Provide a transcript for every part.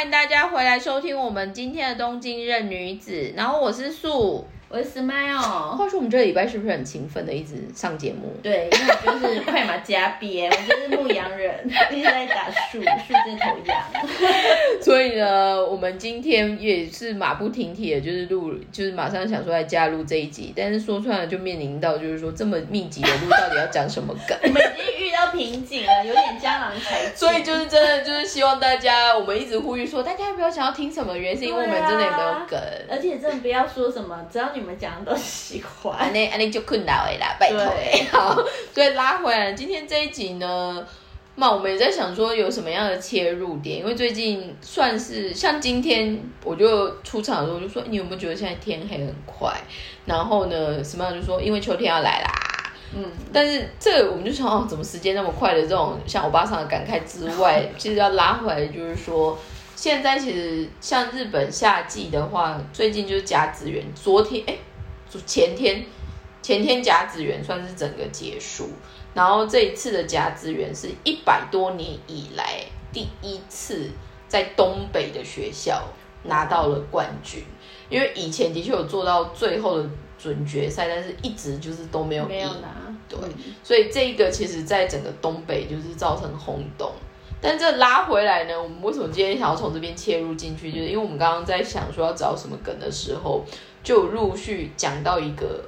欢迎大家回来收听我们今天的东京任女子。然后我是素，我是 Smile。话说我们这个礼拜是不是很勤奋的一直上节目？对，因为我就是快马加鞭，我就是牧羊人，一直在打树，树这头羊。所以呢，我们今天也是马不停蹄的，就是录，就是马上想说来加入这一集，但是说出来就面临到就是说这么密集的录，到底要讲什么梗？我们已经遇到瓶颈了，有点江郎才尽。所以就是真的就是希望大家，我们一直呼吁说，大家不要想要听什么，原因是因为我们真的也没有梗，而且真的不要说什么，只要你们讲的都喜欢，安内安内就困扰了啦，拜托哎，好，所以拉回来，今天这一集呢。那我们也在想说有什么样的切入点，因为最近算是像今天我就出场的时候就说，你有没有觉得现在天黑很快？然后呢，什么样就说因为秋天要来啦，嗯，但是这我们就想哦，怎么时间那么快？的这种像欧巴桑的感慨之外，其实要拉回来就是说，现在其实像日本夏季的话，最近就是甲子园，昨天哎，前天前天甲子园算是整个结束。然后这一次的甲子园是一百多年以来第一次在东北的学校拿到了冠军，因为以前的确有做到最后的准决赛，但是一直就是都没有没有拿。对，所以这个其实在整个东北就是造成轰动。但这拉回来呢，我们为什么今天想要从这边切入进去？就是因为我们刚刚在想说要找什么梗的时候，就陆续讲到一个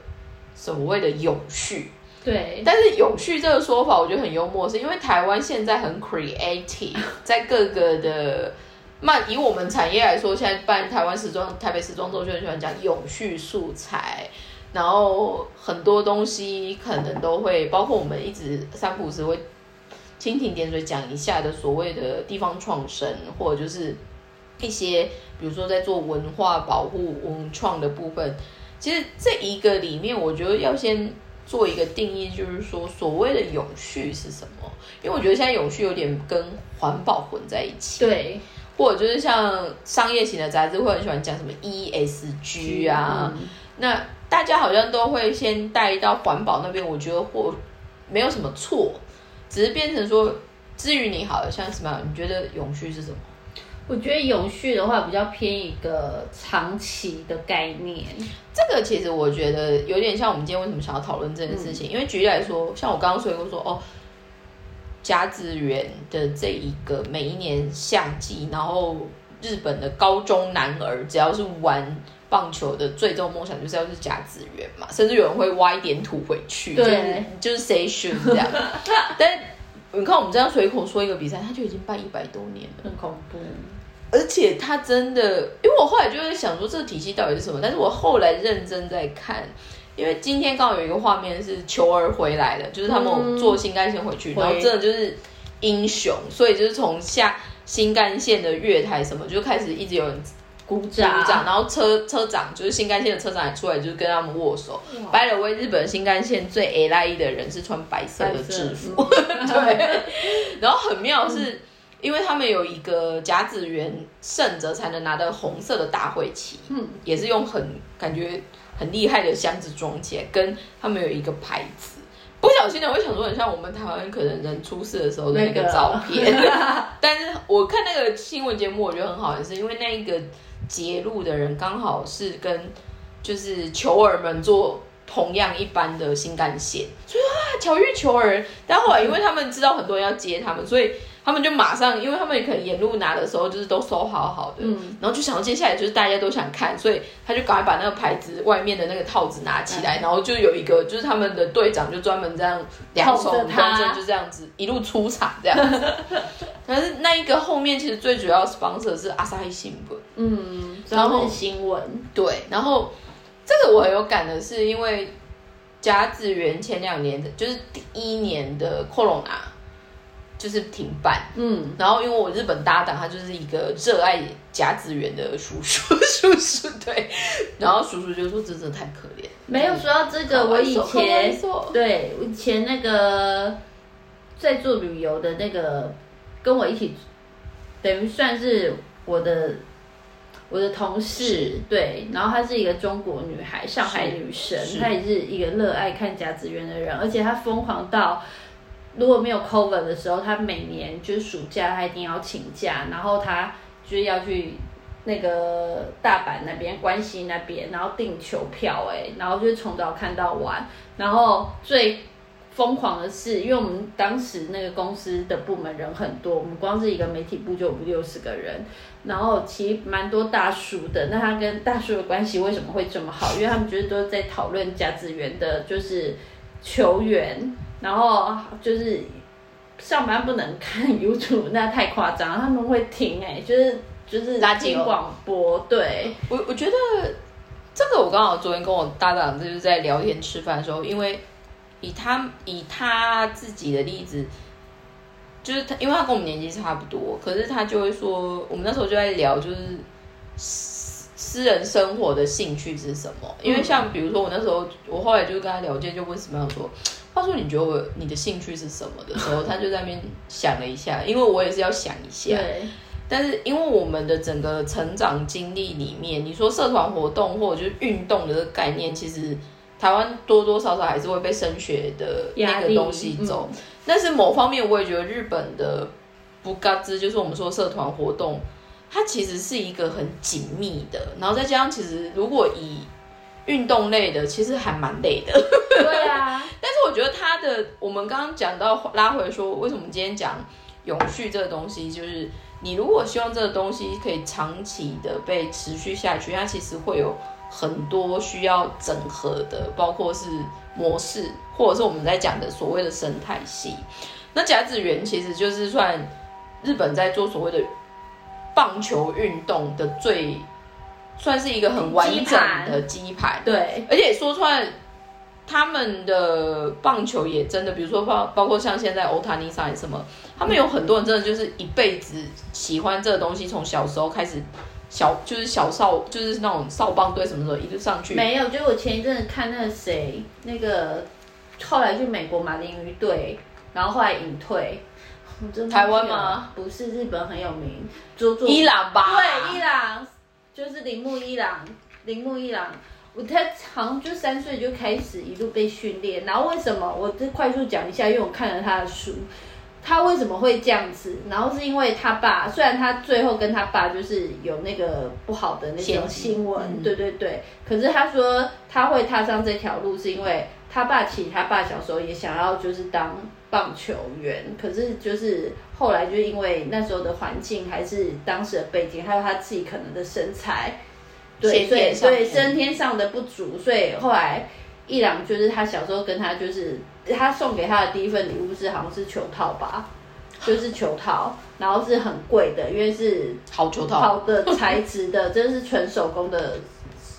所谓的永续。对，但是永续这个说法我觉得很幽默，是因为台湾现在很 creative，在各个的，那以我们产业来说，现在办台湾时装、台北时装周就很喜欢讲永续素材，然后很多东西可能都会，包括我们一直三浦时会蜻蜓点水讲一下的所谓的地方创生，或者就是一些比如说在做文化保护、文创的部分，其实这一个里面，我觉得要先。做一个定义，就是说所谓的永续是什么？因为我觉得现在永续有点跟环保混在一起。对，或者就是像商业型的杂志会很喜欢讲什么 ESG 啊，那大家好像都会先带到环保那边。我觉得或没有什么错，只是变成说，至于你好像什么？你觉得永续是什么？我觉得永续的话比较偏一个长期的概念。这个其实我觉得有点像我们今天为什么想要讨论这件事情，因为举例来说，像我刚刚说过说哦，甲子园的这一个每一年夏季，然后日本的高中男儿只要是玩棒球的最终梦想就是要是甲子园嘛，甚至有人会挖一点土回去，对，就是 say should 这样，但。你看，我们这样随口说一个比赛，他就已经办一百多年了，很恐怖。而且他真的，因为我后来就在想说，这个体系到底是什么？但是我后来认真在看，因为今天刚好有一个画面是球儿回来了，就是他们坐新干线回去，然后真的就是英雄，所以就是从下新干线的月台什么就开始一直有人。鼓掌，然后车车长就是新干线的车长也出来，就是跟他们握手。By the way，日本新干线最 A 赖 E 的人是穿白色的制服，对。然后很妙是，因为他们有一个甲子园胜者才能拿的红色的大会旗，嗯，也是用很感觉很厉害的箱子装起来，跟他们有一个牌子。不小心的，我想说很像我们台湾可能人出事的时候的那个照片。但是我看那个新闻节目，我觉得很好，也是因为那一个。截路的人刚好是跟就是球儿们坐同样一班的新干线，所以啊巧遇球儿。但后来因为他们知道很多人要接他们，所以他们就马上，因为他们可能沿路拿的时候就是都收好好的，然后就想到接下来就是大家都想看，所以他就赶快把那个牌子外面的那个套子拿起来，然后就有一个就是他们的队长就专门这样两手端着，就这样子一路出场这样子。但是那一个后面其实最主要 sponsor 是阿萨伊新闻，嗯，然后新闻。对，然后这个我很有感的是，因为甲子园前两年的，就是第一年的 Corona 就是停办，嗯，然后因为我日本搭档他就是一个热爱甲子园的叔叔，叔叔对，然后叔叔就说真的太可怜，没有说到这个，我以前对，我以前那个在做旅游的那个。跟我一起，等于算是我的我的同事，对，然后她是一个中国女孩，上海女神，她也是一个热爱看甲子园的人，而且她疯狂到如果没有 cover 的时候，他每年就是暑假他一定要请假，然后他就是要去那个大阪那边、关西那边，然后订球票，哎，然后就是从早看到晚，然后最。疯狂的是，因为我们当时那个公司的部门人很多，我们光是一个媒体部就五六十个人，然后其实蛮多大叔的。那他跟大叔的关系为什么会这么好？因为他们觉得都在讨论甲子园的，就是球员，然后就是上班不能看 YouTube，那太夸张，他们会听哎，就是就是听广播。对我我觉得这个我刚好昨天跟我搭档就是在聊天吃饭的时候，因为。以他以他自己的例子，就是他，因为他跟我们年纪差不多，可是他就会说，我们那时候就在聊，就是私私人生活的兴趣是什么？因为像比如说我那时候，我后来就跟他聊天，就问什么样说，他说你觉得我你的兴趣是什么的时候，他就在那边想了一下，因为我也是要想一下，但是因为我们的整个成长经历里面，你说社团活动或者就是运动的这个概念，其实。台湾多多少少还是会被升学的那个东西走，但是某方面我也觉得日本的不嘎吱，就是我们说社团活动，它其实是一个很紧密的，然后再加上其实如果以运动类的，其实还蛮累的。对啊，但是我觉得它的，我们刚刚讲到拉回说，为什么今天讲永续这个东西，就是你如果希望这个东西可以长期的被持续下去，它其实会有。很多需要整合的，包括是模式，或者是我们在讲的所谓的生态系。那甲子园其实就是算日本在做所谓的棒球运动的最，算是一个很完整的鸡排。对，而且说出来，他们的棒球也真的，比如说包包括像现在欧塔尼萨什么，他们有很多人真的就是一辈子喜欢这个东西，从小时候开始。小就是小少，就是那种少棒队什么时候一路上去？没有，就我前一阵子看那个谁，那个后来去美国马林鱼队，然后后来隐退。台湾吗？不是，日本很有名。伊朗吧？对，伊朗就是铃木一朗，铃木一朗，我他好像就三岁就开始一路被训练，然后为什么？我再快速讲一下，因为我看了他的书。他为什么会这样子？然后是因为他爸，虽然他最后跟他爸就是有那个不好的那种新闻，对对对。可是他说他会踏上这条路，是因为他爸其实他爸小时候也想要就是当棒球员，可是就是后来就因为那时候的环境，还是当时的背景，还有他自己可能的身材，对所以，先天上的不足，所以后来。一朗就是他小时候跟他就是他送给他的第一份礼物是好像是球套吧，就是球套，然后是很贵的，因为是好球套，好的材质的，真的是纯手工的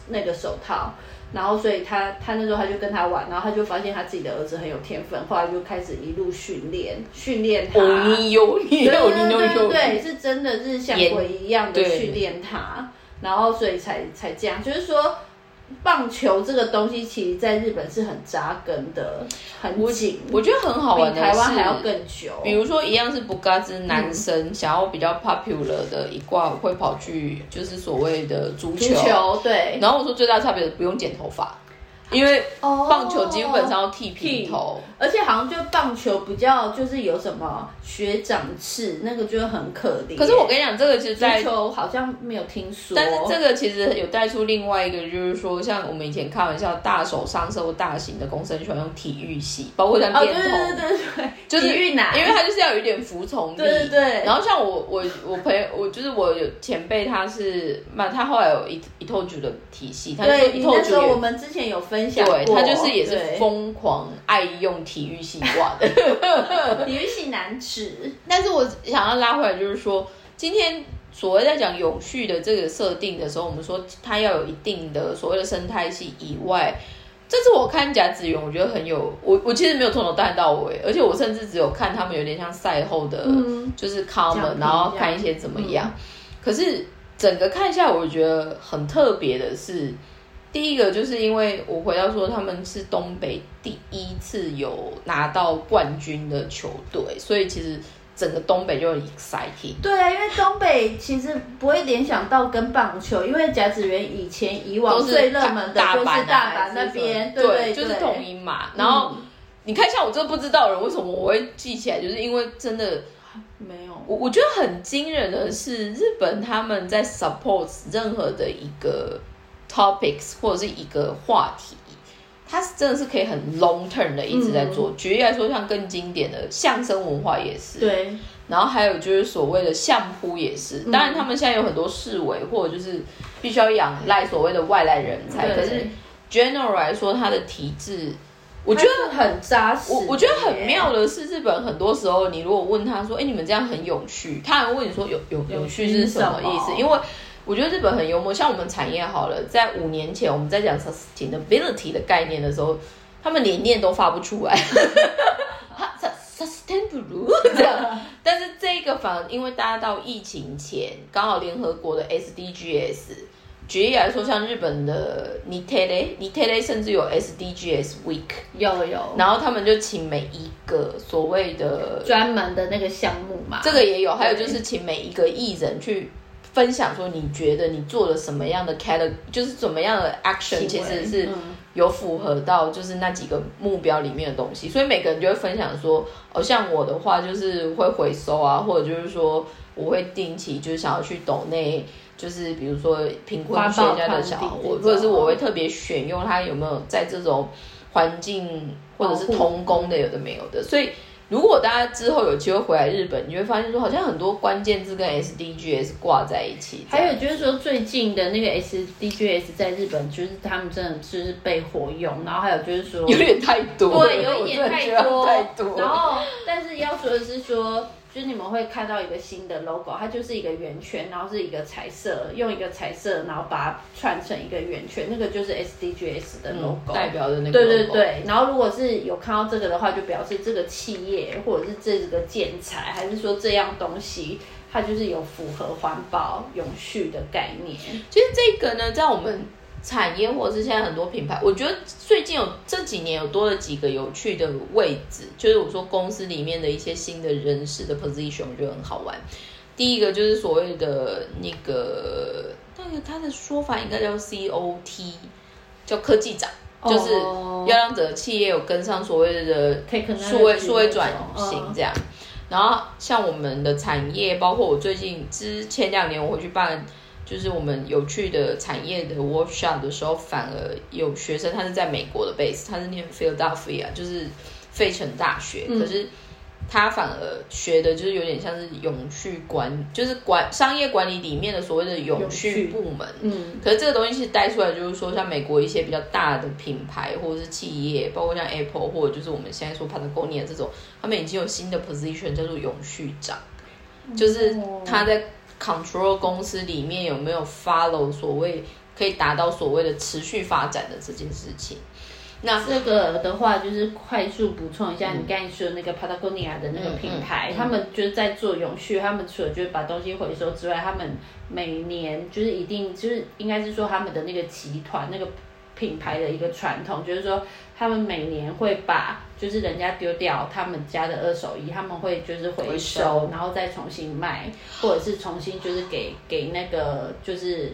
那个手套。然后所以他他那时候他就跟他玩，然后他就发现他自己的儿子很有天分，后来就开始一路训练训练他。哦，你有你有你有对对，是真的是像鬼一样的训练他，然后所以才才这样，就是说。棒球这个东西，其实在日本是很扎根的，很紧。我觉得很好玩的台湾还要更久。比如说，一样是不嘎之男生想要比较 popular 的一挂，会跑去就是所谓的足球。对。然后我说最大差别是不用剪头发。因为棒球基本上要剃平头，而且好像就棒球比较就是有什么学长制，那个就很可怜。可是我跟你讲，这个其实在球好像没有听说。但是这个其实有带出另外一个，就是说像我们以前开玩笑，大手上色或大型的公司喜欢用体育系，包括像电筒，对对对，就是体育男，因为他就是要有一点服从力。对对对。然后像我我我朋友，我就是我有前辈，他是那他后来有一一透局的体系，他对，一透局。我们之前有分享对他就是。也是疯狂爱用体育系挂的 体育系男子。但是我想要拉回来，就是说，今天所谓在讲永续的这个设定的时候，我们说它要有一定的所谓的生态系以外，这次我看甲子园，我觉得很有我我其实没有从头带到尾，而且我甚至只有看他们有点像赛后的，就是 comment，然后看一些怎么样。可是整个看下来，我觉得很特别的是。第一个就是因为我回到说他们是东北第一次有拿到冠军的球队，所以其实整个东北就很 exciting。对啊，因为东北其实不会联想到跟棒球，因为甲子园以前以往最热门的就是大阪那边，对，就是统一嘛。然后你看像我这不知道人为什么我会记起来，就是因为真的。没有。我我觉得很惊人的是，日本他们在 support 任何的一个 topics 或者是一个话题，它是真的是可以很 long term 的一直在做。举例来说，像更经典的相声文化也是。对。然后还有就是所谓的相扑也是，当然他们现在有很多市委或者就是必须要仰赖所谓的外来人才，可是 general 来说，它的体制。我觉得很扎实。我我觉得很妙的是，日本很多时候，你如果问他说：“哎，你们这样很有趣。”他还问你说：“有有有趣是什么意思？”因为我觉得日本很幽默。像我们产业好了，在五年前我们在讲 sustainability 的概念的时候，他们连念都发不出来。sustainable 这样，但是这个反而因为大家到疫情前，刚好联合国的 SDGs。举例来说，像日本的 Nitere，Nitere 甚至有 SDGs Week，有有，然后他们就请每一个所谓的专门的那个项目嘛，这个也有，还有就是请每一个艺人去分享说，你觉得你做了什么样的 category，就是怎么样的 action，其实是有符合到就是那几个目标里面的东西，所以每个人就会分享说，哦，像我的话就是会回收啊，或者就是说我会定期就是想要去抖内。就是比如说贫困学家的小孩，或者是我会特别选用他有没有在这种环境或者是童工的有的没有的，所以如果大家之后有机会回来日本，你会发现说好像很多关键字跟 SDGs 挂在一起。还有就是说最近的那个 SDGs 在日本就是他们真的就是被活用，然后还有就是说有点太多，对，有一点太多，然后但是要说的是说。就是你们会看到一个新的 logo，它就是一个圆圈，然后是一个彩色，用一个彩色，然后把它串成一个圆圈，那个就是 SDGs 的 logo 代表的那个。对对对，然后如果是有看到这个的话，就表示这个企业或者是这个建材，还是说这样东西，它就是有符合环保永续的概念。其实这个呢，在我们。产业或者是现在很多品牌，我觉得最近有这几年有多了几个有趣的位置，就是我说公司里面的一些新的人事的 position，我觉得很好玩。第一个就是所谓的那个，那个他的说法应该叫 COT，叫科技长，就是要让整个企业有跟上所谓的数位数位转型这样。然后像我们的产业，包括我最近之前两年我会去办。就是我们有趣的产业的 workshop 的时候，反而有学生他是在美国的 base，他是念 Philadelphia，就是费城大学，可是他反而学的就是有点像是永续管，就是管商业管理里面的所谓的永续部门。嗯，可是这个东西其实带出来就是说，像美国一些比较大的品牌或者是企业，包括像 Apple 或者就是我们现在说 Patagonia 这种，他们已经有新的 position 叫做永续长，就是他在。Control 公司里面有没有 follow 所谓可以达到所谓的持续发展的这件事情？那这个的话，就是快速补充一下，你刚才说那个 Patagonia 的那个品牌，他们就是在做永续，他们除了就是把东西回收之外，他们每年就是一定就是应该是说他们的那个集团那个。品牌的一个传统，就是说他们每年会把就是人家丢掉他们家的二手衣，他们会就是回收，然后再重新卖，或者是重新就是给给那个就是。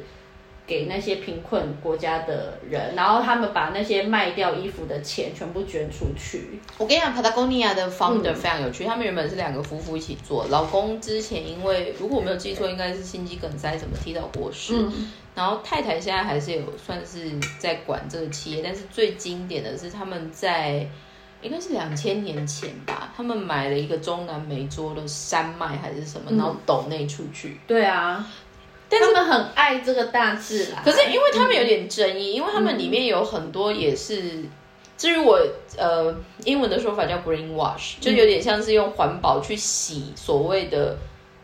给那些贫困国家的人，然后他们把那些卖掉衣服的钱全部捐出去。我跟你讲，Patagonia 的 founder 非常有趣，他们原本是两个夫妇一起做，老公之前因为如果我没有记错，应该是心肌梗塞怎么提早过世，然后太太现在还是有算是在管这个企业，但是最经典的是他们在应该是两千年前吧，他们买了一个中南美洲的山脉还是什么，然后抖内出去。对啊。但他们很爱这个大自然，可是因为他们有点争议，因为他们里面有很多也是，至于我呃英文的说法叫 green wash，就有点像是用环保去洗所谓的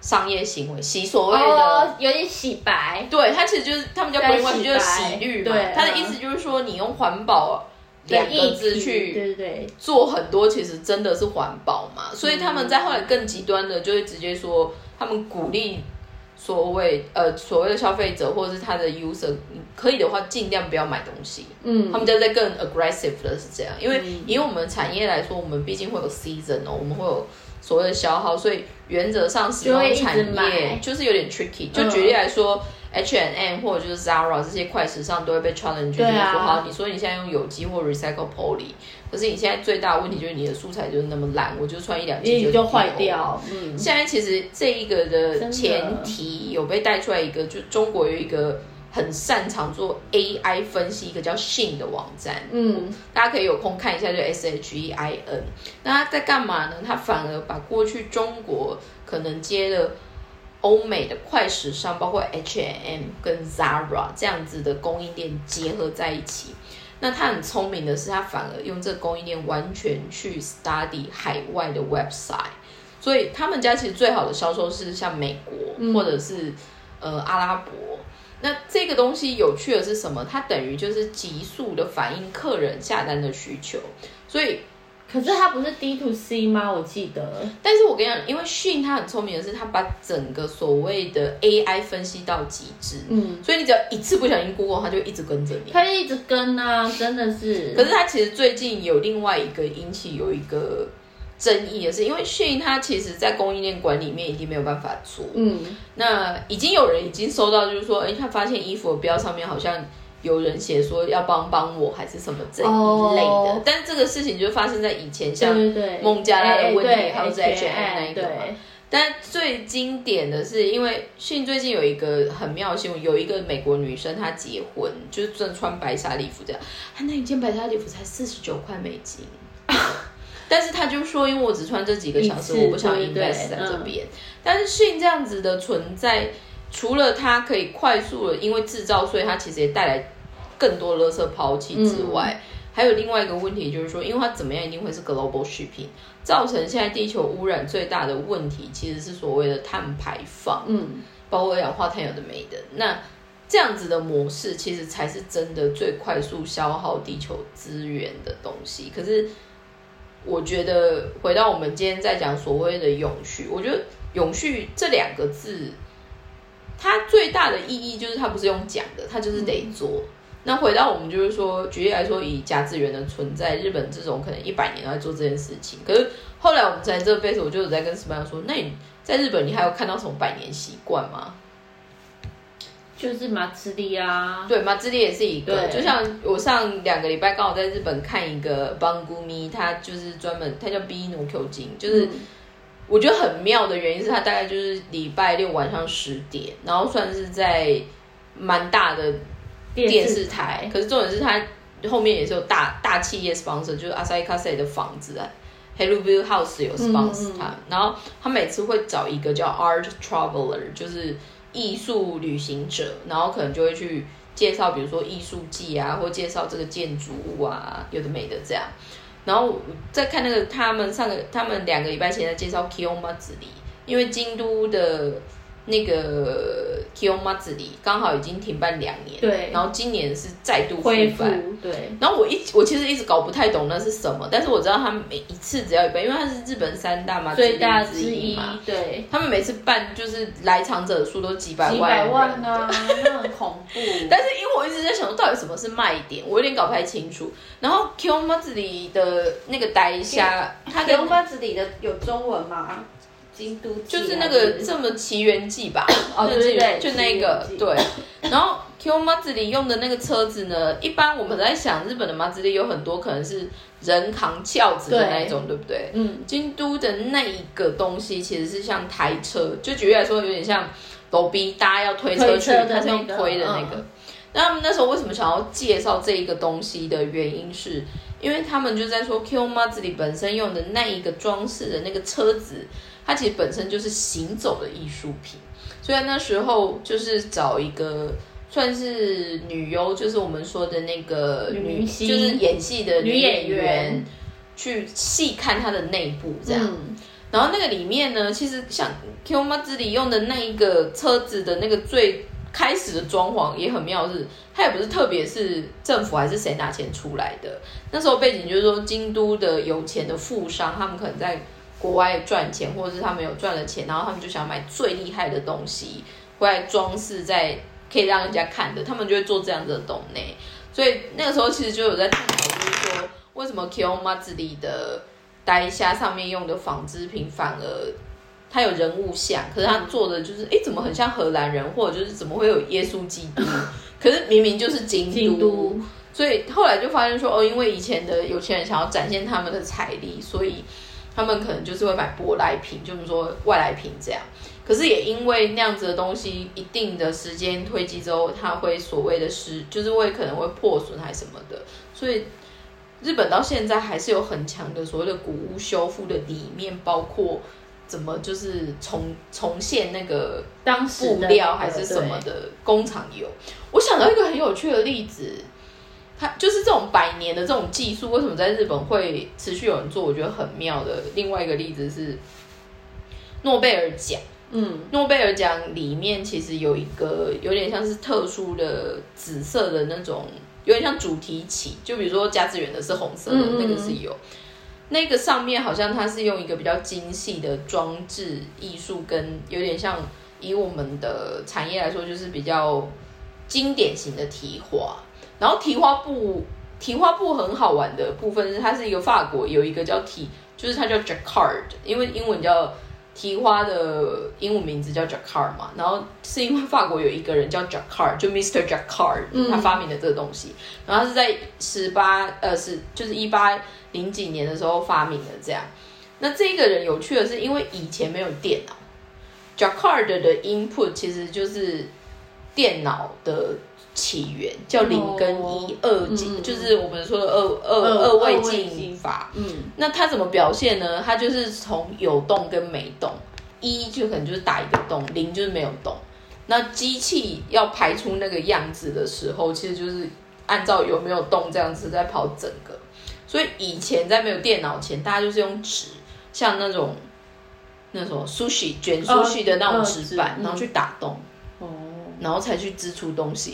商业行为，洗所谓的有点洗白。对，它其实就是他们叫 green wash，就是洗绿嘛。他的意思就是说，你用环保两个字去对对做很多，其实真的是环保嘛。所以他们在后来更极端的，就会直接说他们鼓励。所谓呃所谓的消费者或者是他的 user，可以的话尽量不要买东西。嗯，他们家在更 aggressive 的是这样，因为以我们产业来说，我们毕竟会有 season 哦，我们会有所谓的消耗，所以原则上使用产业就是有点 tricky。就举例来说 H and M 或者就是 Zara 这些快时尚都会被 challenge，就是说好，你说你现在用有机或 recycle poly，可是你现在最大的问题就是你的素材就是那么烂，我就穿一两件就坏掉。嗯，现在其实这一个的。前提有被带出来一个，就中国有一个很擅长做 AI 分析，一个叫 Shein 的网站。嗯，大家可以有空看一下，就 S H E I N。那他在干嘛呢？他反而把过去中国可能接的。欧美的快时尚，包括 H&M 跟 Zara 这样子的供应链结合在一起。那他很聪明的是，他反而用这个供应链完全去 study 海外的 website。所以他们家其实最好的销售是像美国或者是呃阿拉伯。那这个东西有趣的是什么？它等于就是急速的反映客人下单的需求，所以。可是它不是 D to C 吗？我记得。但是我跟你讲，因为讯它很聪明的是，它把整个所谓的 AI 分析到极致。嗯。所以你只要一次不小心 Google，它就一直跟着你。它一直跟啊，真的是。可是它其实最近有另外一个引起有一个争议的是，因为讯它其实在供应链管理面已经没有办法做。嗯。那已经有人已经收到，就是说，哎，他发现衣服的标上面好像。有人写说要帮帮我还是什么这一类的，但是这个事情就发生在以前，像孟加拉的问题，还有 H&M 那一个嘛。但最经典的是，因为讯最近有一个很妙的新闻，有一个美国女生她结婚，就是正穿白纱礼服这样，她那一件白纱礼服才四十九块美金，但是他就说，因为我只穿这几个小时，我不想 invest 在这边。但是讯这样子的存在，除了它可以快速的因为制造，所以它其实也带来。更多垃圾抛弃之外，还有另外一个问题，就是说，因为它怎么样一定会是 global shipping，造成现在地球污染最大的问题，其实是所谓的碳排放，嗯，包括二氧化碳有的没的。那这样子的模式，其实才是真的最快速消耗地球资源的东西。可是，我觉得回到我们今天在讲所谓的永续，我觉得永续这两个字，它最大的意义就是它不是用讲的，它就是得做。那回到我们就是说，举例来说，以甲子园的存在，日本这种可能一百年都在做这件事情。可是后来我们在这辈子，我就在跟石班说，那你在日本，你还有看到什么百年习惯吗？就是马自立啊，对，马自立也是一个。就像我上两个礼拜刚好在日本看一个邦姑咪，他就是专门，他叫 B 努 Q 金，就是我觉得很妙的原因是他大概就是礼拜六晚上十点，然后算是在蛮大的。电视台，可是重点是它后面也是有大大企业 sponsor，就是阿萨伊卡塞的房子啊，Hello View House 有 sponsor 它，然后他每次会找一个叫 Art Traveler，就是艺术旅行者，然后可能就会去介绍，比如说艺术季啊，或介绍这个建筑物啊，有的没的这样。然后再看那个他们上个他们两个礼拜前在介绍 Kyoma 子里，因为京都的。那个 Kiyomazuri 刚好已经停办两年，对，然后今年是再度复办，对。然后我一我其实一直搞不太懂那是什么，但是我知道他们每一次只要一办，因为它是日本三大嘛，最大之一嘛，对。他们每次办就是来场者数都几百万，几百万啊，那很恐怖。但是因为我一直在想说，到底什么是卖点，我有点搞不太清楚。然后 Kiyomazuri 的那个呆虾，它 Kiyomazuri 的有中文吗？京都就是那个这么奇缘记吧，哦对对对，就那个对。然后 Q 马自里用的那个车子呢，一般我们在想日本的马自里有很多可能是人扛轿子的那一种，对不对？嗯。京都的那一个东西其实是像台车，就举例来说，有点像楼逼，大家要推车去，它是用推的那个。那他们那时候为什么想要介绍这一个东西的原因是，因为他们就在说 Q 马自里本身用的那一个装饰的那个车子。它其实本身就是行走的艺术品，所以那时候就是找一个算是女优，就是我们说的那个女，就是演戏的女演员，去细看它的内部这样。然后那个里面呢，其实像 Q 妈这里用的那一个车子的那个最开始的装潢也很妙，是它也不是特别是政府还是谁拿钱出来的。那时候背景就是说，京都的有钱的富商，他们可能在。国外赚钱，或者是他们有赚了钱，然后他们就想买最厉害的东西回来装饰，在可以让人家看的，他们就会做这样的东内。所以那个时候其实就有在探讨，就是说为什么 Kiyomazuri 的呆虾上面用的纺织品反而它有人物像，可是它做的就是，哎，怎么很像荷兰人，或者就是怎么会有耶稣基督？可是明明就是京都，所以后来就发现说，哦，因为以前的有钱人想要展现他们的财力，所以他们可能就是会买舶来品，就是说外来品这样。可是也因为那样子的东西，一定的时间推积之后，它会所谓的失，就是会可能会破损还是什么的，所以日本到现在还是有很强的所谓的古屋修复的理念，包括怎么就是重重现那个当时布料还是什么的工厂有。我想到一个很有趣的例子，它就是这种百年的这种技术，为什么在日本会持续有人做？我觉得很妙的。另外一个例子是诺贝尔奖。嗯，诺贝尔奖里面其实有一个有点像是特殊的紫色的那种，有点像主题旗，就比如说加子园的是红色的，那个是有，那个上面好像它是用一个比较精细的装置艺术，跟有点像以我们的产业来说，就是比较经典型的提花。然后提花布，提花布很好玩的部分是，它是一个法国有一个叫提，就是它叫 Jacquard，因为英文叫。提花的英文名字叫 Jacquard 嘛，然后是因为法国有一个人叫 Jacquard，就 Mr. Jacquard，他发明的这个东西，然后他是在十八呃是就是一八零几年的时候发明的这样。那这个人有趣的是，因为以前没有电脑，Jacquard 的 input 其实就是电脑的。起源叫零跟一二进，就是我们说的二二二位进法。嗯，那它怎么表现呢？它就是从有动跟没动，一就可能就是打一个洞，零就是没有动。那机器要排出那个样子的时候，其实就是按照有没有动这样子在跑整个。所以以前在没有电脑前，大家就是用纸，像那种那种 sushi 卷 sushi 的那种纸板，然后去打洞。然后才去支出东西，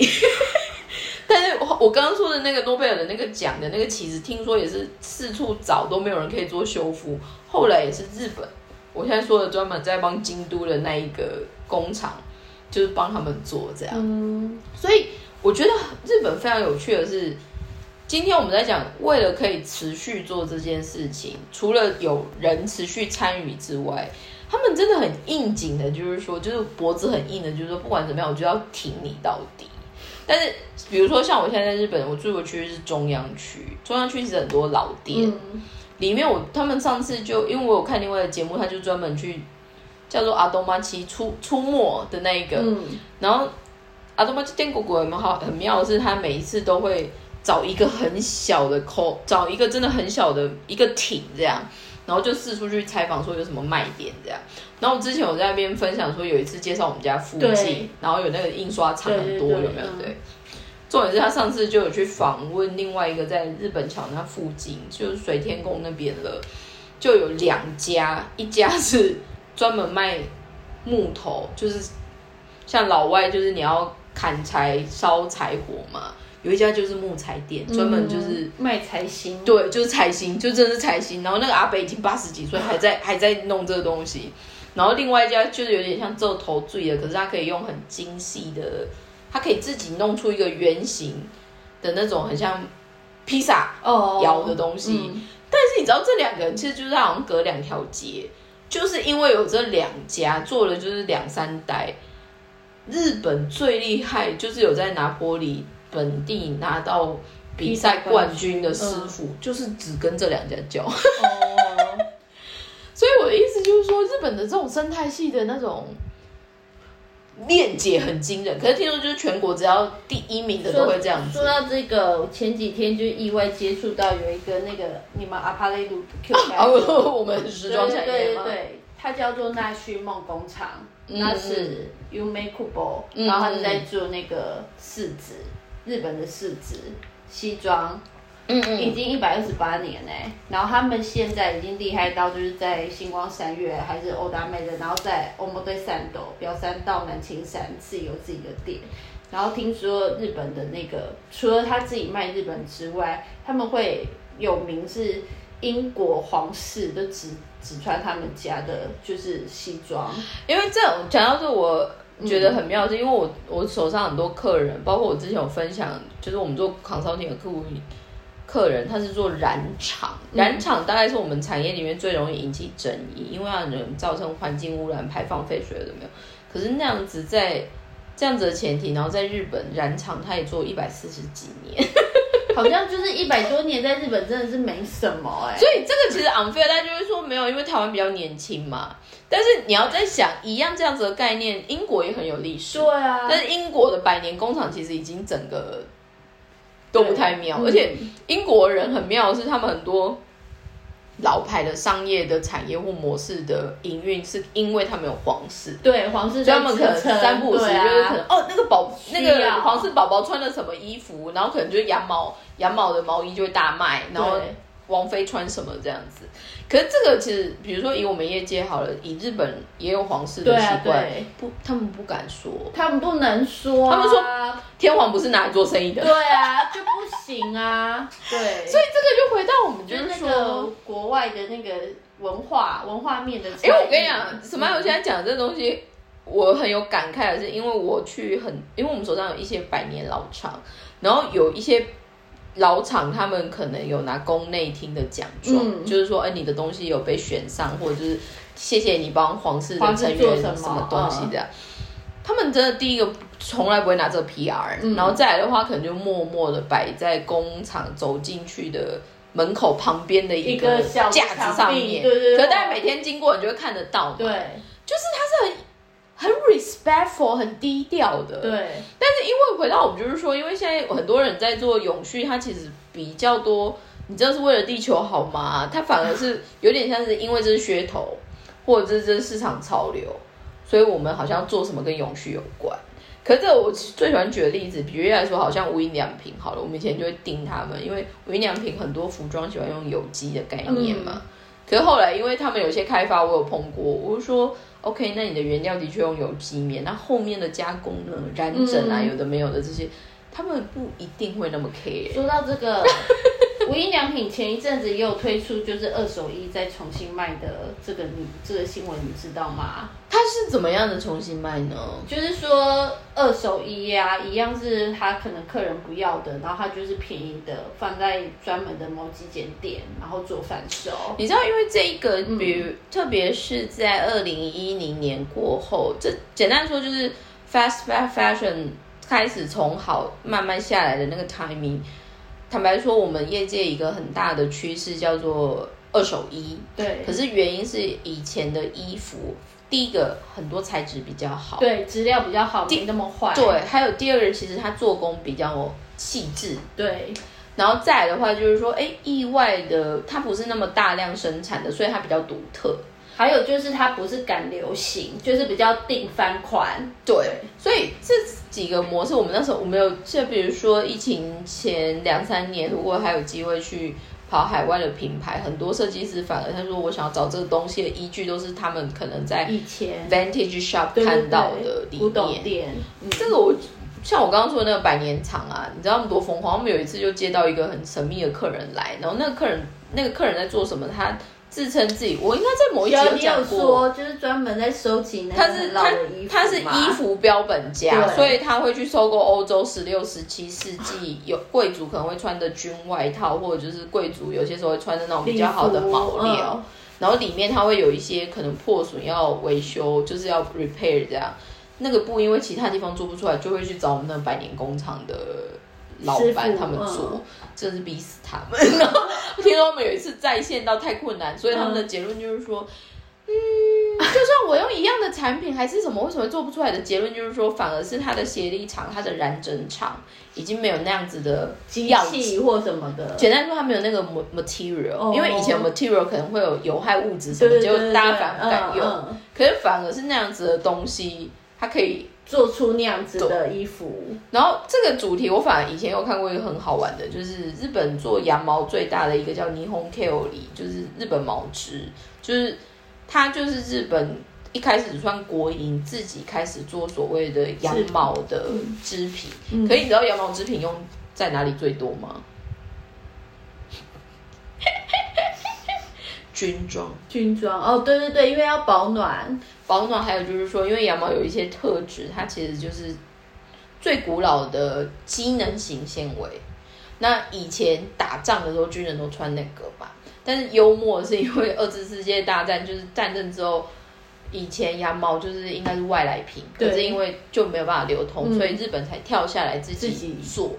但是我我刚刚说的那个诺贝尔的那个奖的那个旗子，听说也是四处找都没有人可以做修复，后来也是日本，我现在说的专门在帮京都的那一个工厂，就是帮他们做这样。嗯，所以我觉得日本非常有趣的是，今天我们在讲，为了可以持续做这件事情，除了有人持续参与之外。他们真的很应景的，就是说，就是脖子很硬的，就是说，不管怎么样，我就要挺你到底。但是，比如说像我现在在日本，我住的区是中央区，中央区其实很多老店，里面我他们上次就因为我有看另外的节目，他就专门去叫做阿东妈奇出出没的那一个，然后阿东妈奇店果果很好，很妙的是，他每一次都会找一个很小的口，找一个真的很小的一个挺这样。然后就四处去采访，说有什么卖点这样。然后之前我在那边分享说，有一次介绍我们家附近，然后有那个印刷厂很多，有没有？对。重点是他上次就有去访问另外一个在日本桥那附近，就是水天宫那边了，就有两家，一家是专门卖木头，就是像老外，就是你要砍柴烧柴火嘛。有一家就是木材店，专门就是卖柴薪，对，就是柴薪，就真的是柴薪。然后那个阿北已经八十几岁，还在还在弄这个东西。然后另外一家就是有点像做头坠的，可是他可以用很精细的，他可以自己弄出一个圆形的那种很像披萨窑的东西。但是你知道这两个人其实就是好像隔两条街，就是因为有这两家做了就是两三代。日本最厉害就是有在拿玻璃。本地拿到比赛冠军的师傅，就是只跟这两家教。所以我的意思就是说，日本的这种生态系的那种链接很惊人。可是听说就是全国只要第一名的都会这样子。说到这个，前几天就意外接触到有一个那个你们阿帕雷鲁 Q 啊，我们时装产业吗？对对，它叫做奈须梦工厂，那是 u m a k u b o 然后他是在做那个柿子。日本的市值西装，嗯嗯，已经一百二十八年嘞。然后他们现在已经厉害到，就是在星光三月还是欧达美的，然后在欧摩对三斗、表三道、南青山自己有自己的店。然后听说日本的那个，除了他自己卖日本之外，他们会有名是英国皇室都只只穿他们家的，就是西装。因为这种讲到这我。觉得很妙，是因为我我手上很多客人，包括我之前有分享，就是我们做 consulting 的客户客人，他是做染厂，染厂大概是我们产业里面最容易引起争议，因为让人造成环境污染、排放废水的没有。可是那样子在这样子的前提，然后在日本染厂，他也做一百四十几年。好像就是一百多年，在日本真的是没什么哎。所以这个其实 unfair，大家就会说没有，因为台湾比较年轻嘛。但是你要在想，一样这样子的概念，英国也很有历史。对啊。但是英国的百年工厂其实已经整个都不太妙，而且英国人很妙的是，他们很多。老牌的商业的产业或模式的营运，是因为他们有皇室，对皇室，所以他们可能三不五时就是可能哦，那个宝那个皇室宝宝穿了什么衣服，然后可能就是羊毛羊毛的毛衣就会大卖，然后王菲穿什么这样子。可是这个其实，比如说以我们业界好了，以日本也有皇室的习惯，不，他们不敢说，他们不能说，他们说天皇不是拿来做生意的，对啊，就不行啊，对，所以这个就回到我们就是说国外的那个文化文化面的，因为我跟你讲，什么我现在讲的这东西，我很有感慨的是，因为我去很，因为我们手上有一些百年老厂，然后有一些。老厂他们可能有拿宫内厅的奖状，就是说，哎，你的东西有被选上，或者就是谢谢你帮皇室的成员什么东西的。他们真的第一个从来不会拿这个 PR，然后再来的话，可能就默默的摆在工厂走进去的门口旁边的一个架子上面。对对。可大家每天经过，你就会看得到。对。就是它是很。很 respectful，很低调的。对。但是因为回到我们就是说，因为现在很多人在做永续，它其实比较多，你知道是为了地球好吗？它反而是有点像是因为这是噱头，或者这这是市场潮流，所以我们好像做什么跟永续有关。可是这我最喜欢举的例子，比如来说，好像无印良品好了，我们以前就会盯他们，因为无印良品很多服装喜欢用有机的概念嘛。可是后来，因为他们有些开发，我有碰过，我就说。OK，那你的原料的确用有机棉，那后面的加工呢？染整啊，有的没有的这些，他们不一定会那么 care。说到这个。无印良品前一阵子也有推出，就是二手衣再重新卖的这个你这个新闻，你知道吗？它是怎么样的重新卖呢？就是说二手衣呀，一样是他可能客人不要的，然后他就是便宜的放在专门的某几间店，然后做贩售。你知道，因为这一个，比如特别是在二零一零年过后，这简单说就是 fast fashion 开始从好慢慢下来的那个 timing。坦白说，我们业界一个很大的趋势叫做二手衣。对。可是原因是以前的衣服，第一个很多材质比较好，对，质量比较好，没那么坏。对，还有第二个，其实它做工比较细致。对。然后再来的话，就是说，哎，意外的，它不是那么大量生产的，所以它比较独特。还有就是它不是赶流行，就是比较定番款。对，所以这几个模式，我们那时候我们有，就比如说疫情前两三年，如果还有机会去跑海外的品牌，很多设计师反而他说我想要找这个东西的依据，都是他们可能在以前 Vantage shop 看到的理念。这个我像我刚刚说的那个百年厂啊，你知道他们多疯狂？我们有一次就接到一个很神秘的客人来，然后那个客人那个客人在做什么？他自称自己，我应该在某一集有讲过，就是专门在收集那个他是他他是衣服标本家，所以他会去收购欧洲十六、十七世纪有贵族可能会穿的军外套，或者就是贵族有些时候会穿的那种比较好的毛料，然后里面它会有一些可能破损要维修，就是要 repair 这样。那个布因为其他地方做不出来，就会去找我们那百年工厂的。老板他们做，真是逼死他们。然后听说他们有一次在线到太困难，所以他们的结论就是说，嗯，就算我用一样的产品还是什么，为什么做不出来的结论就是说，反而是它的协力厂、它的染整厂已经没有那样子的机器或什么的。简单说，它没有那个 material，因为以前 material 可能会有有害物质什么，结果大家反而不敢用。可是反而是那样子的东西，它可以。做出那样子的衣服，然后这个主题我反而以前有看过一个很好玩的，就是日本做羊毛最大的一个叫霓虹 k o 里，就是日本毛织，就是它就是日本一开始算国营自己开始做所谓的羊毛的织品，可以你知道羊毛织品用在哪里最多吗？军装，军装。哦，对对对，因为要保暖，保暖，还有就是说，因为羊毛有一些特质，它其实就是最古老的机能型纤维，那以前打仗的时候，军人都穿那个嘛。但是幽默是因为二次世界大战就是战争之后，以前羊毛就是应该是外来品，可是因为就没有办法流通，所以日本才跳下来自己做。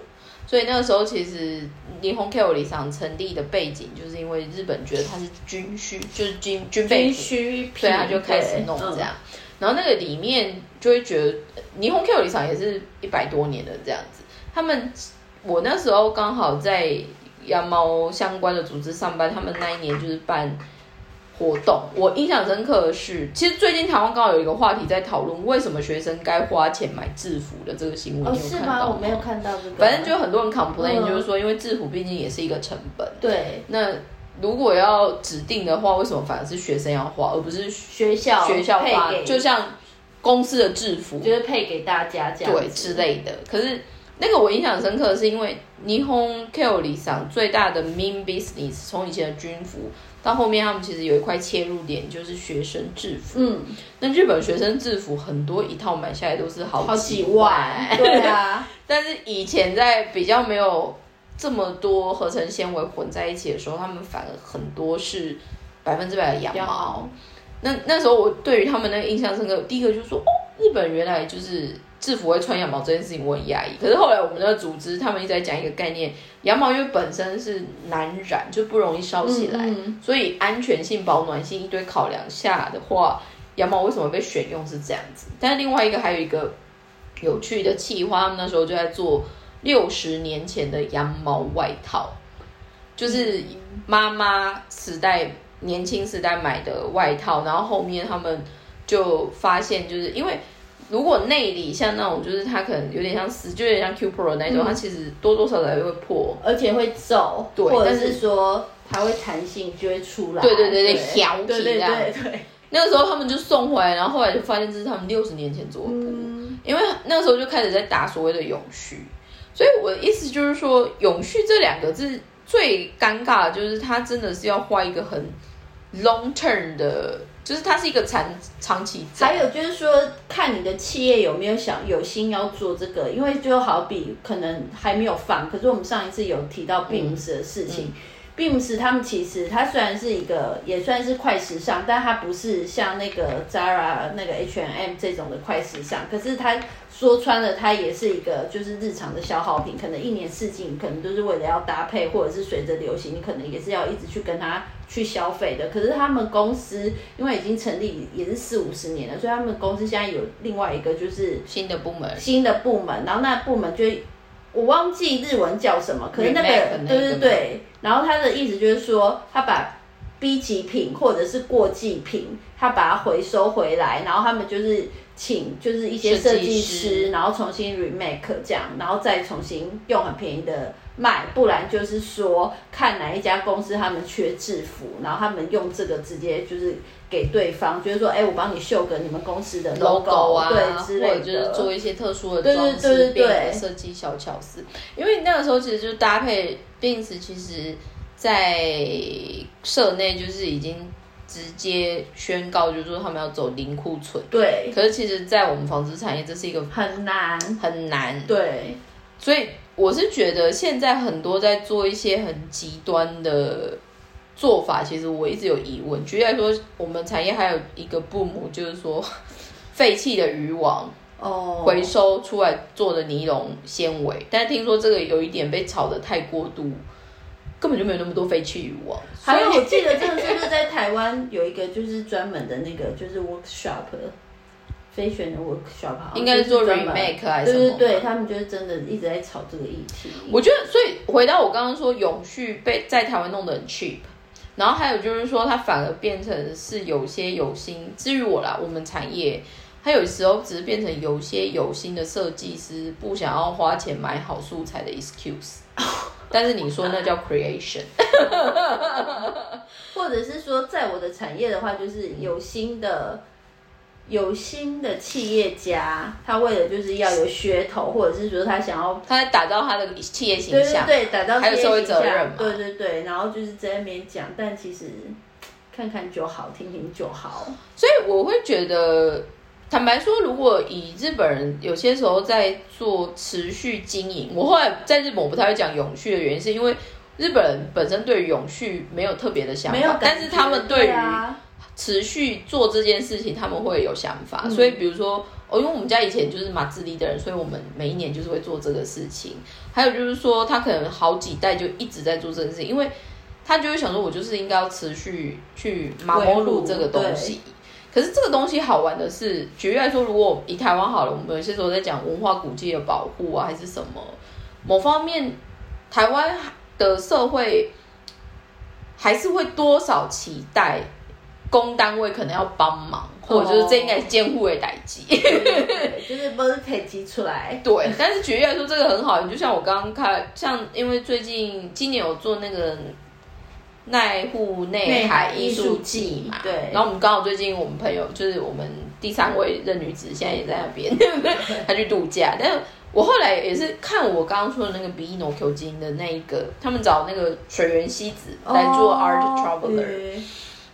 所以那个时候其实霓虹 K 里上成立的背景，就是因为日本觉得它是军需，就是军军备需，所以他就开始弄这样。然后那个里面就会觉得霓虹 K 里上也是一百多年的这样子。他们我那时候刚好在。羊毛相关的组织上班，他们那一年就是办活动。我印象深刻的是，其实最近台湾刚好有一个话题在讨论，为什么学生该花钱买制服的这个新闻，你有看到吗？我没有看到这个。反正就很多人 complain，就是说，因为制服毕竟也是一个成本。对。那如果要指定的话，为什么反而是学生要花，而不是学校学校花？就像公司的制服，就是配给大家这样对之类的。可是。那个我印象深刻的，是因为霓虹 K 里上最大的 main business 从以前的军服到后面，他们其实有一块切入点，就是学生制服。嗯，那日本学生制服很多一套买下来都是好几万。对啊，但是以前在比较没有这么多合成纤维混在一起的时候，他们反而很多是百分之百的羊毛。那那时候我对于他们那个印象深刻，第一个就是说，哦，日本原来就是。制服会穿羊毛这件事情我很压抑，可是后来我们的组织他们一直在讲一个概念，羊毛因为本身是难染，就不容易烧起来，所以安全性、保暖性一堆考量下的话，羊毛为什么被选用是这样子？但是另外一个还有一个有趣的企划，他们那时候就在做六十年前的羊毛外套，就是妈妈时代、年轻时代买的外套，然后后面他们就发现，就是因为。如果内里像那种，就是它可能有点像丝，就有点像 Q Pro 那种，它其实多多少少也会破，而且会皱，对，或者是说它会弹性就会出来，对对对对，挑起这样。对对对。那个时候他们就送回来，然后后来就发现这是他们六十年前做的布，因为那个时候就开始在打所谓的永续，所以我的意思就是说，永续这两个字最尴尬的就是它真的是要画一个很 long term 的。就是它是一个长长期，还有就是说，看你的企业有没有想有心要做这个，因为就好比可能还没有放，可是我们上一次有提到 Beams 的事情，Beams 他们其实它虽然是一个也算是快时尚，但它不是像那个 Zara 那个 H&M 这种的快时尚，可是它。说穿了，它也是一个就是日常的消耗品，可能一年四季可能都是为了要搭配，或者是随着流行，你可能也是要一直去跟它去消费的。可是他们公司因为已经成立也是四五十年了，所以他们公司现在有另外一个就是新的部门，新的部门，然后那部门就我忘记日文叫什么，可是那个对对对，然后他的意思就是说，他把 B 级品或者是过季品，他把它回收回来，然后他们就是。请就是一些设计师，然后重新 remake 这样，然后再重新用很便宜的卖，不然就是说看哪一家公司他们缺制服，然后他们用这个直接就是给对方，就是说，哎，我帮你绣个你们公司的 logo 啊，对，之类的，就是做一些特殊的装饰变设计小巧思。因为那个时候其实就搭配 Beams，其实在社内就是已经。直接宣告，就是说他们要走零库存。对。可是其实，在我们纺织产业，这是一个很难很难。对。所以我是觉得，现在很多在做一些很极端的做法，其实我一直有疑问。举例来说，我们产业还有一个部门，就是说废弃的渔网哦，回收出来做的尼龙纤维，但是听说这个有一点被炒的太过度。根本就没有那么多废弃渔网。还有，我记得这个是不是在台湾有一个就是专门的那个就是 workshop，飞旋的 workshop，应该是做 remake 还是什么？对对对，他们就是真的一直在炒这个议题。我觉得，所以回到我刚刚说，永续被在台湾弄得很 cheap，然后还有就是说，它反而变成是有些有心。至于我啦，我们产业，它有时候只是变成有些有心的设计师不想要花钱买好素材的 excuse。但是你说那叫 creation，或者是说，在我的产业的话，就是有新的有新的企业家，他为了就是要有噱头，或者是说他想要他在打造他的企业形象，对对对，打造还有社会责任嘛，对对对，然后就是在那边讲，但其实看看就好，听听就好。所以我会觉得坦白说，如果以日本人有些时候在做持续经营，我后来在日本我不太会讲永续的原因，是因为日本人本身对永续没有特别的想法，但是他们对于持续做这件事情，他们会有想法。所以比如说，哦，因为我们家以前就是马自立的人，所以我们每一年就是会做这个事情。还有就是说，他可能好几代就一直在做这件事情，因为他就会想说，我就是应该要持续去马摩鲁这个东西。可是这个东西好玩的是，举例来说，如果以台湾好了，我们有些时候在讲文化古迹的保护啊，还是什么，某方面，台湾的社会还是会多少期待公单位可能要帮忙，或者就是这应该是监护的代际，就是不是可以挤出来。对，但是举例来说，这个很好，你就像我刚刚看，像因为最近今年有做那个。奈户内海艺术季嘛，对。然后我们刚好最近我们朋友就是我们第三位任女子，现在也在那边，她去度假。但是我后来也是看我刚刚说的那个 B N O Q 金的那一个，他们找那个水原希子来做 Art Traveler，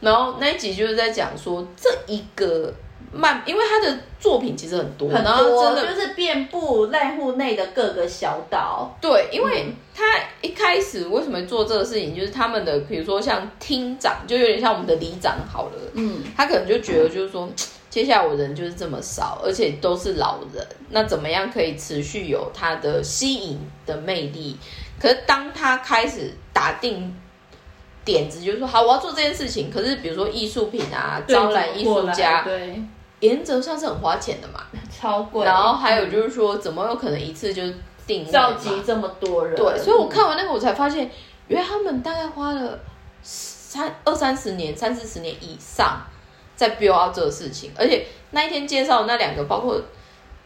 然后那一集就是在讲说这一个。慢，因为他的作品其实很多，很多，就是遍布濑户内的各个小岛。对，因为他一开始为什么做这个事情，就是他们的，比如说像厅长，就有点像我们的里长好了。嗯，他可能就觉得就是说，接下来我人就是这么少，而且都是老人，那怎么样可以持续有他的吸引的魅力？可是当他开始打定点子，就是说好，我要做这件事情。可是比如说艺术品啊，招揽艺术家，对。原则上是很花钱的嘛，超贵。然后还有就是说，怎么有可能一次就定召集这么多人？对，所以我看完那个，我才发现，原来他们大概花了三二三十年、三四十年以上在 build out 这个事情。而且那一天介绍那两个，包括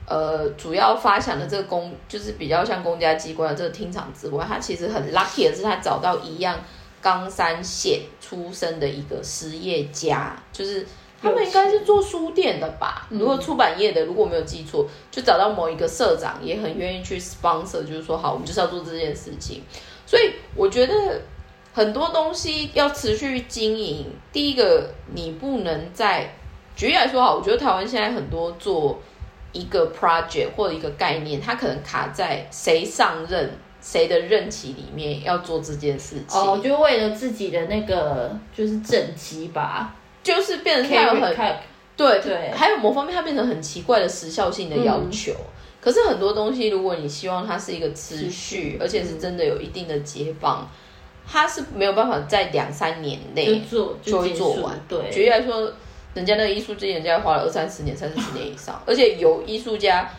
呃主要发想的这个公，就是比较像公家机关的这个厅场之外，他其实很 lucky 的是，他找到一样冈山县出生的一个实业家，就是。他们应该是做书店的吧？如果出版业的，如果没有记错，就找到某一个社长，也很愿意去 sponsor，就是说好，我们就是要做这件事情。所以我觉得很多东西要持续经营。第一个，你不能在举例来说好，我觉得台湾现在很多做一个 project 或者一个概念，它可能卡在谁上任、谁的任期里面要做这件事情。哦，就为了自己的那个就是政绩吧。就是变成它有很对对，还有某方面它变成很奇怪的时效性的要求。可是很多东西，如果你希望它是一个持续，而且是真的有一定的接棒，它是没有办法在两三年内做就会做完。对，举例来说，人家那个艺术家，人家花了二三十年、三四十年以上，而且有艺术家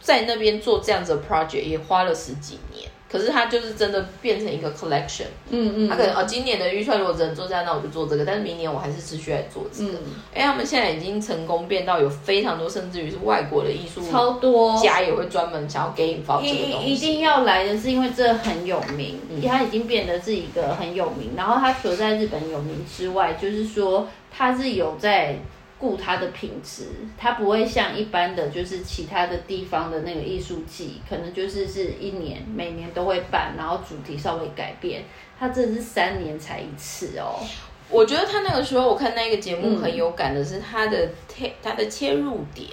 在那边做这样子的 project 也花了十几年。可是它就是真的变成一个 collection，嗯嗯，他可能哦，今年的预算如果只能做这样，那我就做这个。但是明年我还是持续来做这个。哎，他们现在已经成功变到有非常多，甚至于是外国的艺术超多家也会专门想要给你发这个东西。一定要来的是因为这很有名，它已经变得是一个很有名。然后它除了在日本有名之外，就是说它是有在。顾它的品质，它不会像一般的就是其他的地方的那个艺术季，可能就是是一年每年都会办，然后主题稍微改变。它这是三年才一次哦。我觉得他那个时候我看那个节目很有感的是他的切他的切入点。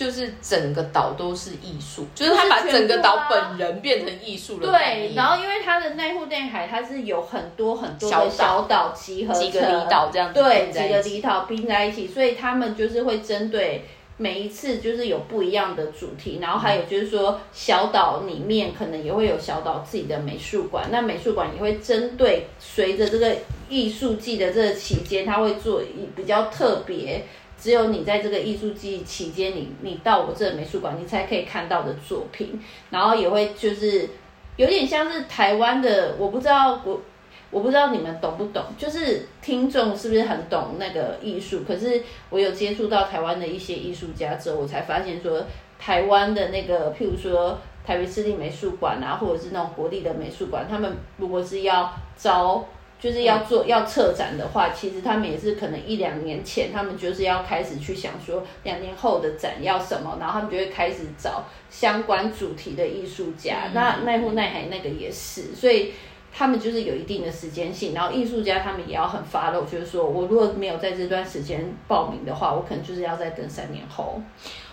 就是整个岛都是艺术，就是他把整个岛本人变成艺术了。对，然后因为它的内户内海，它是有很多很多的小岛集合几个离岛这样，对，几个离岛拼在一起，所以他们就是会针对每一次就是有不一样的主题，然后还有就是说小岛里面可能也会有小岛自己的美术馆，那美术馆也会针对随着这个艺术季的这个期间，他会做一比较特别。只有你在这个艺术季期间，你你到我这美术馆，你才可以看到的作品。然后也会就是有点像是台湾的，我不知道我我不知道你们懂不懂，就是听众是不是很懂那个艺术？可是我有接触到台湾的一些艺术家之后，我才发现说，台湾的那个譬如说台北市立美术馆啊，或者是那种国立的美术馆，他们如果是要招。就是要做要策展的话，其实他们也是可能一两年前，他们就是要开始去想说两年后的展要什么，然后他们就会开始找相关主题的艺术家。那奈户奈海那个也是，所以他们就是有一定的时间性，然后艺术家他们也要很 follow，就是说我如果没有在这段时间报名的话，我可能就是要再等三年后。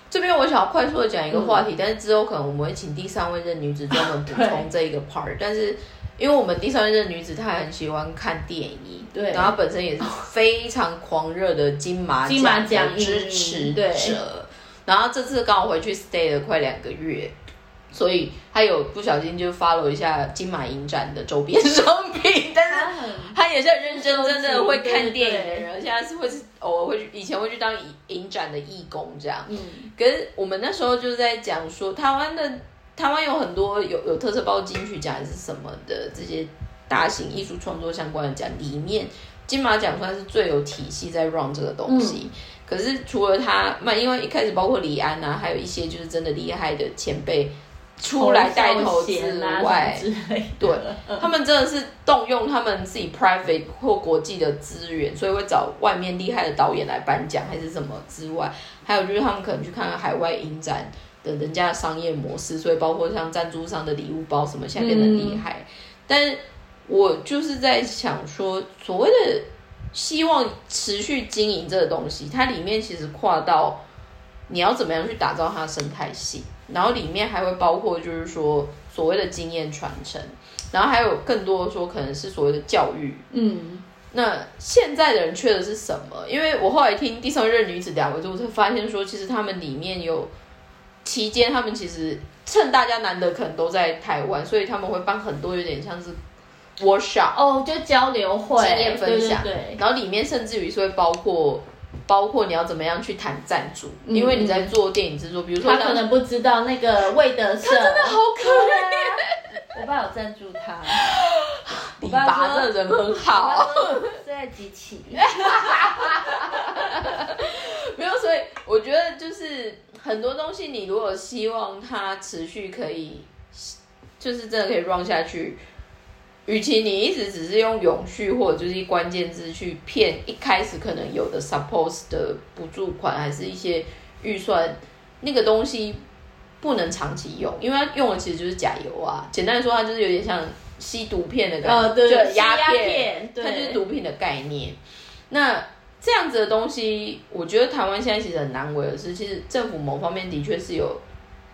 这边我想要快速的讲一个话题，但是之后可能我们会请第三位任女子专门补 充这一个 part。但是因为我们第三位任女子她很喜欢看电影，对，然后本身也是非常狂热的金马奖支持者，然后这次刚好回去 stay 了快两个月。所以她有不小心就 follow 一下金马影展的周边商品，但是她也是很认真真的会看电影的人，现在是会是偶尔会去，以前会去当影影展的义工这样。嗯，可是我们那时候就是在讲说，台湾的台湾有很多有有特色，包括金曲奖还是什么的这些大型艺术创作相关的奖，里面金马奖算是最有体系在 run 这个东西。可是除了他，那因为一开始包括李安啊，还有一些就是真的厉害的前辈。出来带头之外，对，他们真的是动用他们自己 private 或国际的资源，所以会找外面厉害的导演来颁奖，还是什么之外，还有就是他们可能去看看海外影展的人家的商业模式，所以包括像赞助商的礼物包什么，现在变得厉害。但我就是在想说，所谓的希望持续经营这个东西，它里面其实跨到你要怎么样去打造它的生态系。然后里面还会包括，就是说所谓的经验传承，然后还有更多的说可能是所谓的教育。嗯，那现在的人缺的是什么？因为我后来听第三任女子两个之后，才发现说，其实他们里面有期间，他们其实趁大家难得可能都在台湾，所以他们会办很多有点像是 workshop 哦，就交流会、经验分享。对，然后里面甚至于是会包括。包括你要怎么样去谈赞助，因为你在做电影制作，比如说他可能不知道那个魏德胜，他真的好可怜。我爸有赞助他，你爸这人很好，在机器。没有，所以我觉得就是很多东西，你如果希望它持续可以，就是真的可以 run 下去。与其你一直只是用永续或者就是关键字去骗一开始可能有的 suppose 的补助款，还是一些预算，那个东西不能长期用，因为它用的其实就是假油啊。简单说，它就是有点像吸毒片的感觉，就鸦片，它就是毒品的概念。那这样子的东西，我觉得台湾现在其实很难为的是，其实政府某方面的确是有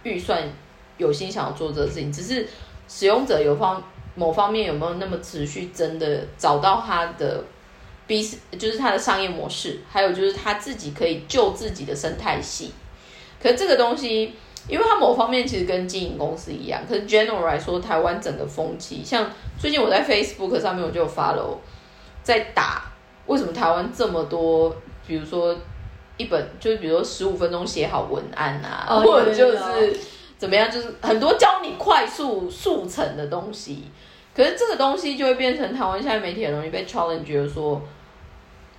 预算，有心想要做这个事情，只是使用者有方。某方面有没有那么持续？真的找到他的 B，就是他的商业模式，还有就是他自己可以救自己的生态系。可是这个东西，因为它某方面其实跟经营公司一样。可是 general 来说，台湾整个风气，像最近我在 Facebook 上面我就 follow，在打为什么台湾这么多，比如说一本就是比如说十五分钟写好文案啊，或者就是怎么样，就是很多教你快速速成的东西。可是这个东西就会变成台湾现在媒体很容易被 challenge，觉得说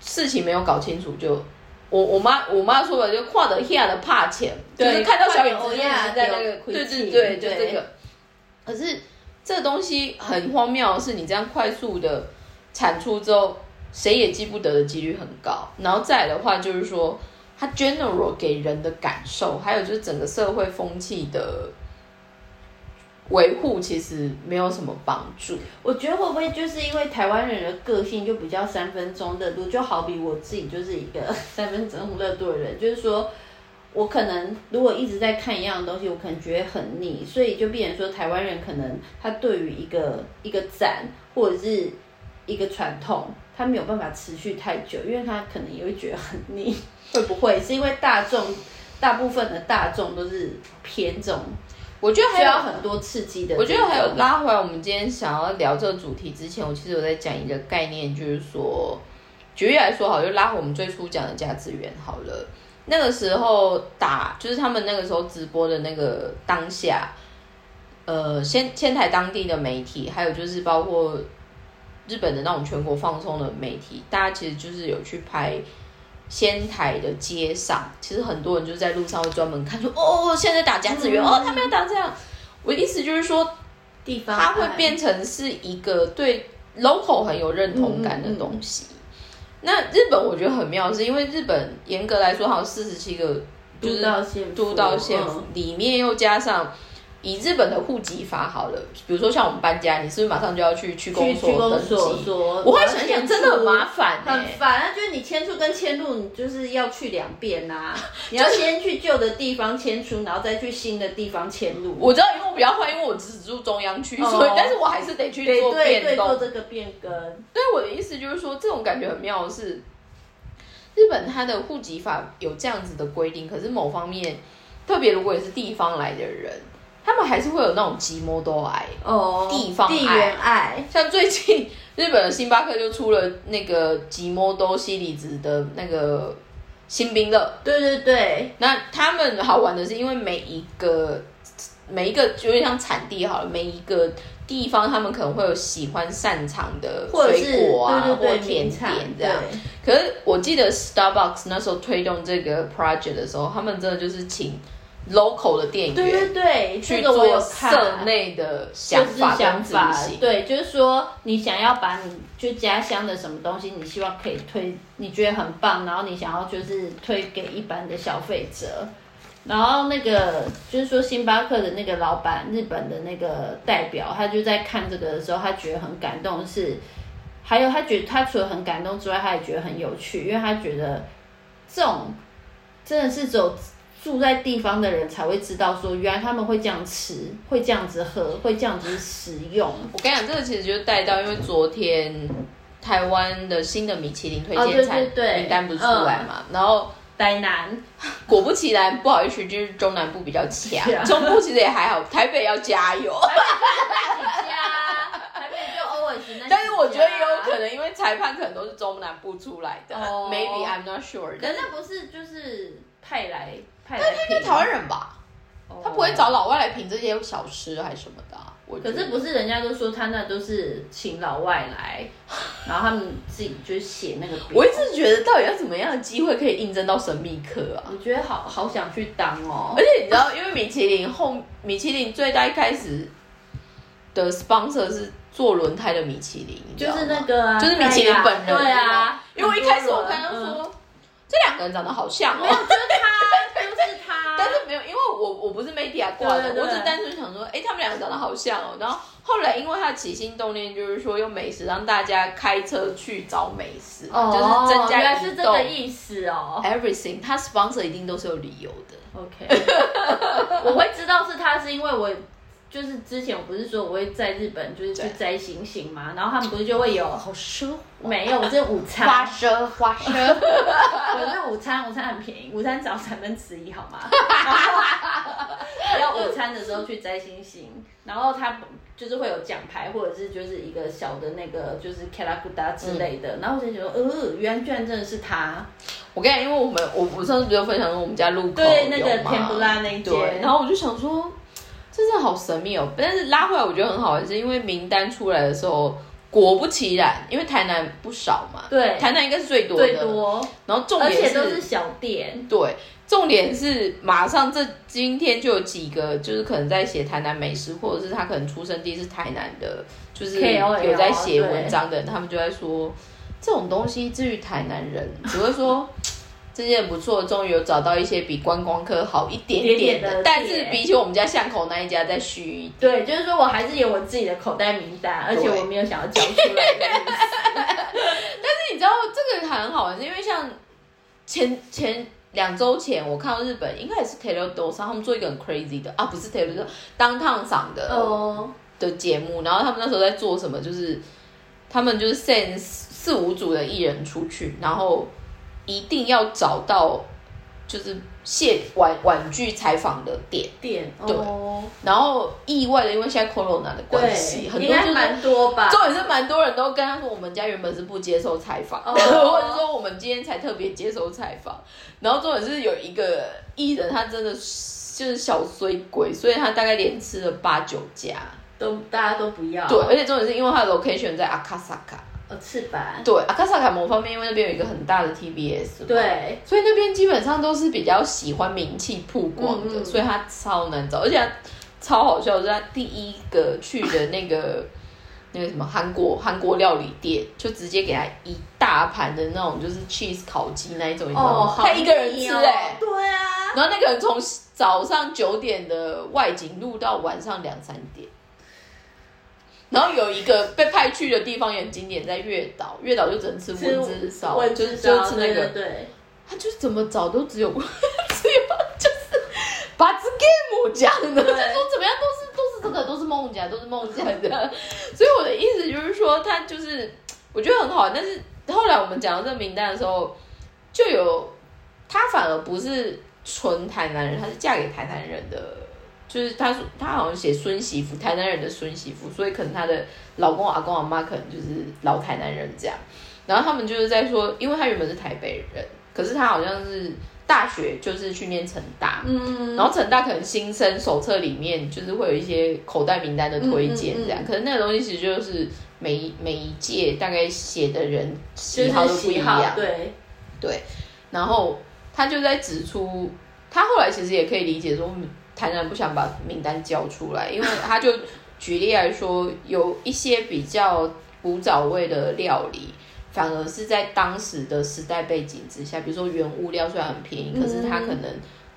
事情没有搞清楚就我我妈我妈说的就跨得下的怕钱，就是看到小影子在那个对对对，就这个。可是这个东西很荒谬，是你这样快速的产出之后，谁也记不得的几率很高。然后再来的话，就是说它 general 给人的感受，还有就是整个社会风气的。维护其实没有什么帮助。我觉得会不会就是因为台湾人的个性就比较三分钟热度，就好比我自己就是一个 三分钟热度的人，就是说我可能如果一直在看一样的东西，我可能觉得很腻，所以就变成说台湾人可能他对于一个一个展或者是一个传统，他没有办法持续太久，因为他可能也会觉得很腻。会不会是因为大众大部分的大众都是偏这种？我觉得还有很多刺激的。我觉得还有拉回来，我们今天想要聊这个主题之前，我其实有在讲一个概念，就是说，举例来说，好，就拉回我们最初讲的价值源好了。那个时候打，就是他们那个时候直播的那个当下，呃，先先台当地的媒体，还有就是包括日本的那种全国放送的媒体，大家其实就是有去拍。仙台的街上，其实很多人就在路上会专门看，说哦，现在打甲子园，哦，他们要打这样。我的意思就是说，地方它会变成是一个对 local 很有认同感的东西。那日本我觉得很妙，是因为日本严格来说，好像四十七个都道县都道县里面又加上以日本的户籍法好了，比如说像我们搬家，你是不是马上就要去去公所登记？我会想想，真的很麻烦，很烦啊！就是你迁出跟迁入，你就是要去两遍呐。你要先去旧的地方迁出，然后再去新的地方迁入。我知道，因为我比较坏，因为我只住中央区，所以但是我还是得去做变动，做这个变更。对，我的意思就是说，这种感觉很妙的是，日本它的户籍法有这样子的规定，可是某方面，特别如果也是地方来的人。他们还是会有那种寂寞多爱哦，地方爱，像最近日本的星巴克就出了那个寂寞多西里子的那个新冰乐，对对对。那他们好玩的是，因为每一个每一个有点像产地好了，每一个地方他们可能会有喜欢擅长的水果啊，或甜点这样。可是我记得 Starbucks 那时候推动这个 project 的时候，他们真的就是请。Local 的店员，对对对，去做社内的想法跟执行。对，就是说你想要把你就家乡的什么东西，你希望可以推，你觉得很棒，然后你想要就是推给一般的消费者。然后那个就是说星巴克的那个老板，日本的那个代表，他就在看这个的时候，他觉得很感动。是，还有他觉得他除了很感动之外，他也觉得很有趣，因为他觉得这种真的是只有。住在地方的人才会知道，说原来他们会这样吃，会这样子喝，会这样子使用。我跟你讲，这个其实就带到，因为昨天台湾的新的米其林推荐菜名单不是出来嘛，然后台南果不其然，不好意思，就是中南部比较强，中部其实也还好，台北要加油。台北就 always 那，但是我觉得也有可能，因为裁判可能都是中南部出来的，maybe I'm not sure。可是那不是就是派来派。但他应该台湾人吧？他不会找老外来评这些小吃还是什么的。可是不是人家都说他那都是请老外来，然后他们自己就写那个。我一直觉得到底要怎么样的机会可以应征到神秘客啊？我觉得好好想去当哦。而且你知道，因为米其林后米其林最大一开始的 sponsor 是做轮胎的米其林，就是那个啊，就是米其林本人。对啊，因为我一开始我刚刚说这两个人长得好像哦。但是没有，因为我我不是媒体挂的，我只是单纯想说，哎，他们两个长得好像哦。然后后来，因为他起心动念就是说用美食让大家开车去找美食，就是增加原来是这个意思哦。Everything，他 sponsor 一定都是有理由的。OK，我会知道是他是因为我。就是之前我不是说我会在日本就是去摘星星嘛，然后他们不是就会有好奢没有，我这午餐花奢花奢，我这午餐午餐很便宜，午餐只要三分之一好吗？要午餐的时候去摘星星，然后他就是会有奖牌或者是就是一个小的那个就是 k a l a k u d a 之类的，然后我就觉得呃，原来居然真的是他。我跟你讲，因为我们我我上次不是分享说我们家路口对那个甜不辣那一间，然后我就想说。真的好神秘哦！但是拉回来，我觉得很好玩，是因为名单出来的时候，果不其然，因为台南不少嘛，对，台南应该是最多的，最多。然后重点是，都是小店。对，重点是马上这今天就有几个，就是可能在写台南美食，或者是他可能出生地是台南的，就是有在写文章的人，他们就在说这种东西，至于台南人只会说。这件不错，终于有找到一些比观光客好一点点的，但是比起我们家巷口那一家再虚一点。对，就是说我还是有我自己的口袋名单，而且我没有想要交出来。但是你知道这个很好玩，是因为像前前两周前我看到日本应该也是 Taylor Do 上他们做一个很 crazy 的啊，不是 Taylor Do 当烫嗓的哦的节目，然后他们那时候在做什么？就是他们就是 send 四五组的艺人出去，然后。一定要找到就是卸玩玩具采访的点点，对。然后意外的，因为现在 corona 的关系，很多就是蛮多吧。重点是蛮多人都跟他说，我们家原本是不接受采访，或者说我们今天才特别接受采访。然后重点是有一个艺人，他真的就是小衰鬼，所以他大概连吃了八九家，都大家都不要。对，而且重点是因为他的 location 在阿卡萨卡。呃，翅膀。对阿卡萨卡某方面，因为那边有一个很大的 TBS，对，所以那边基本上都是比较喜欢名气曝光的，所以他超难找，而且超好笑，是他第一个去的那个那个什么韩国韩国料理店，就直接给他一大盘的那种就是 cheese 烤鸡那一种，哦，他一个人吃哎，对啊。然后那个人从早上九点的外景录到晚上两三点。然后有一个被派去的地方也很经典，在月岛，月岛就只能吃温之烧，就是就吃那个，对，他就是怎么找都只有只有就是把这 game 讲的，就说怎么样都是都是这个都是梦讲都是梦讲的，所以我的意思就是说他就是我觉得很好，但是后来我们讲到这个名单的时候，就有他反而不是纯台南人，他是嫁给台南人的。就是他说他好像写孙媳妇，台南人的孙媳妇，所以可能他的老公阿公阿妈可能就是老台南人这样。然后他们就是在说，因为他原本是台北人，可是他好像是大学就是去念成大，嗯，然后成大可能新生手册里面就是会有一些口袋名单的推荐这样，可是那个东西其实就是每每一届大概写的人喜好都不一样，对对。然后他就在指出，他后来其实也可以理解说。台南不想把名单交出来，因为他就举例来说，有一些比较古早味的料理，反而是在当时的时代背景之下，比如说原物料虽然很便宜，可是它可能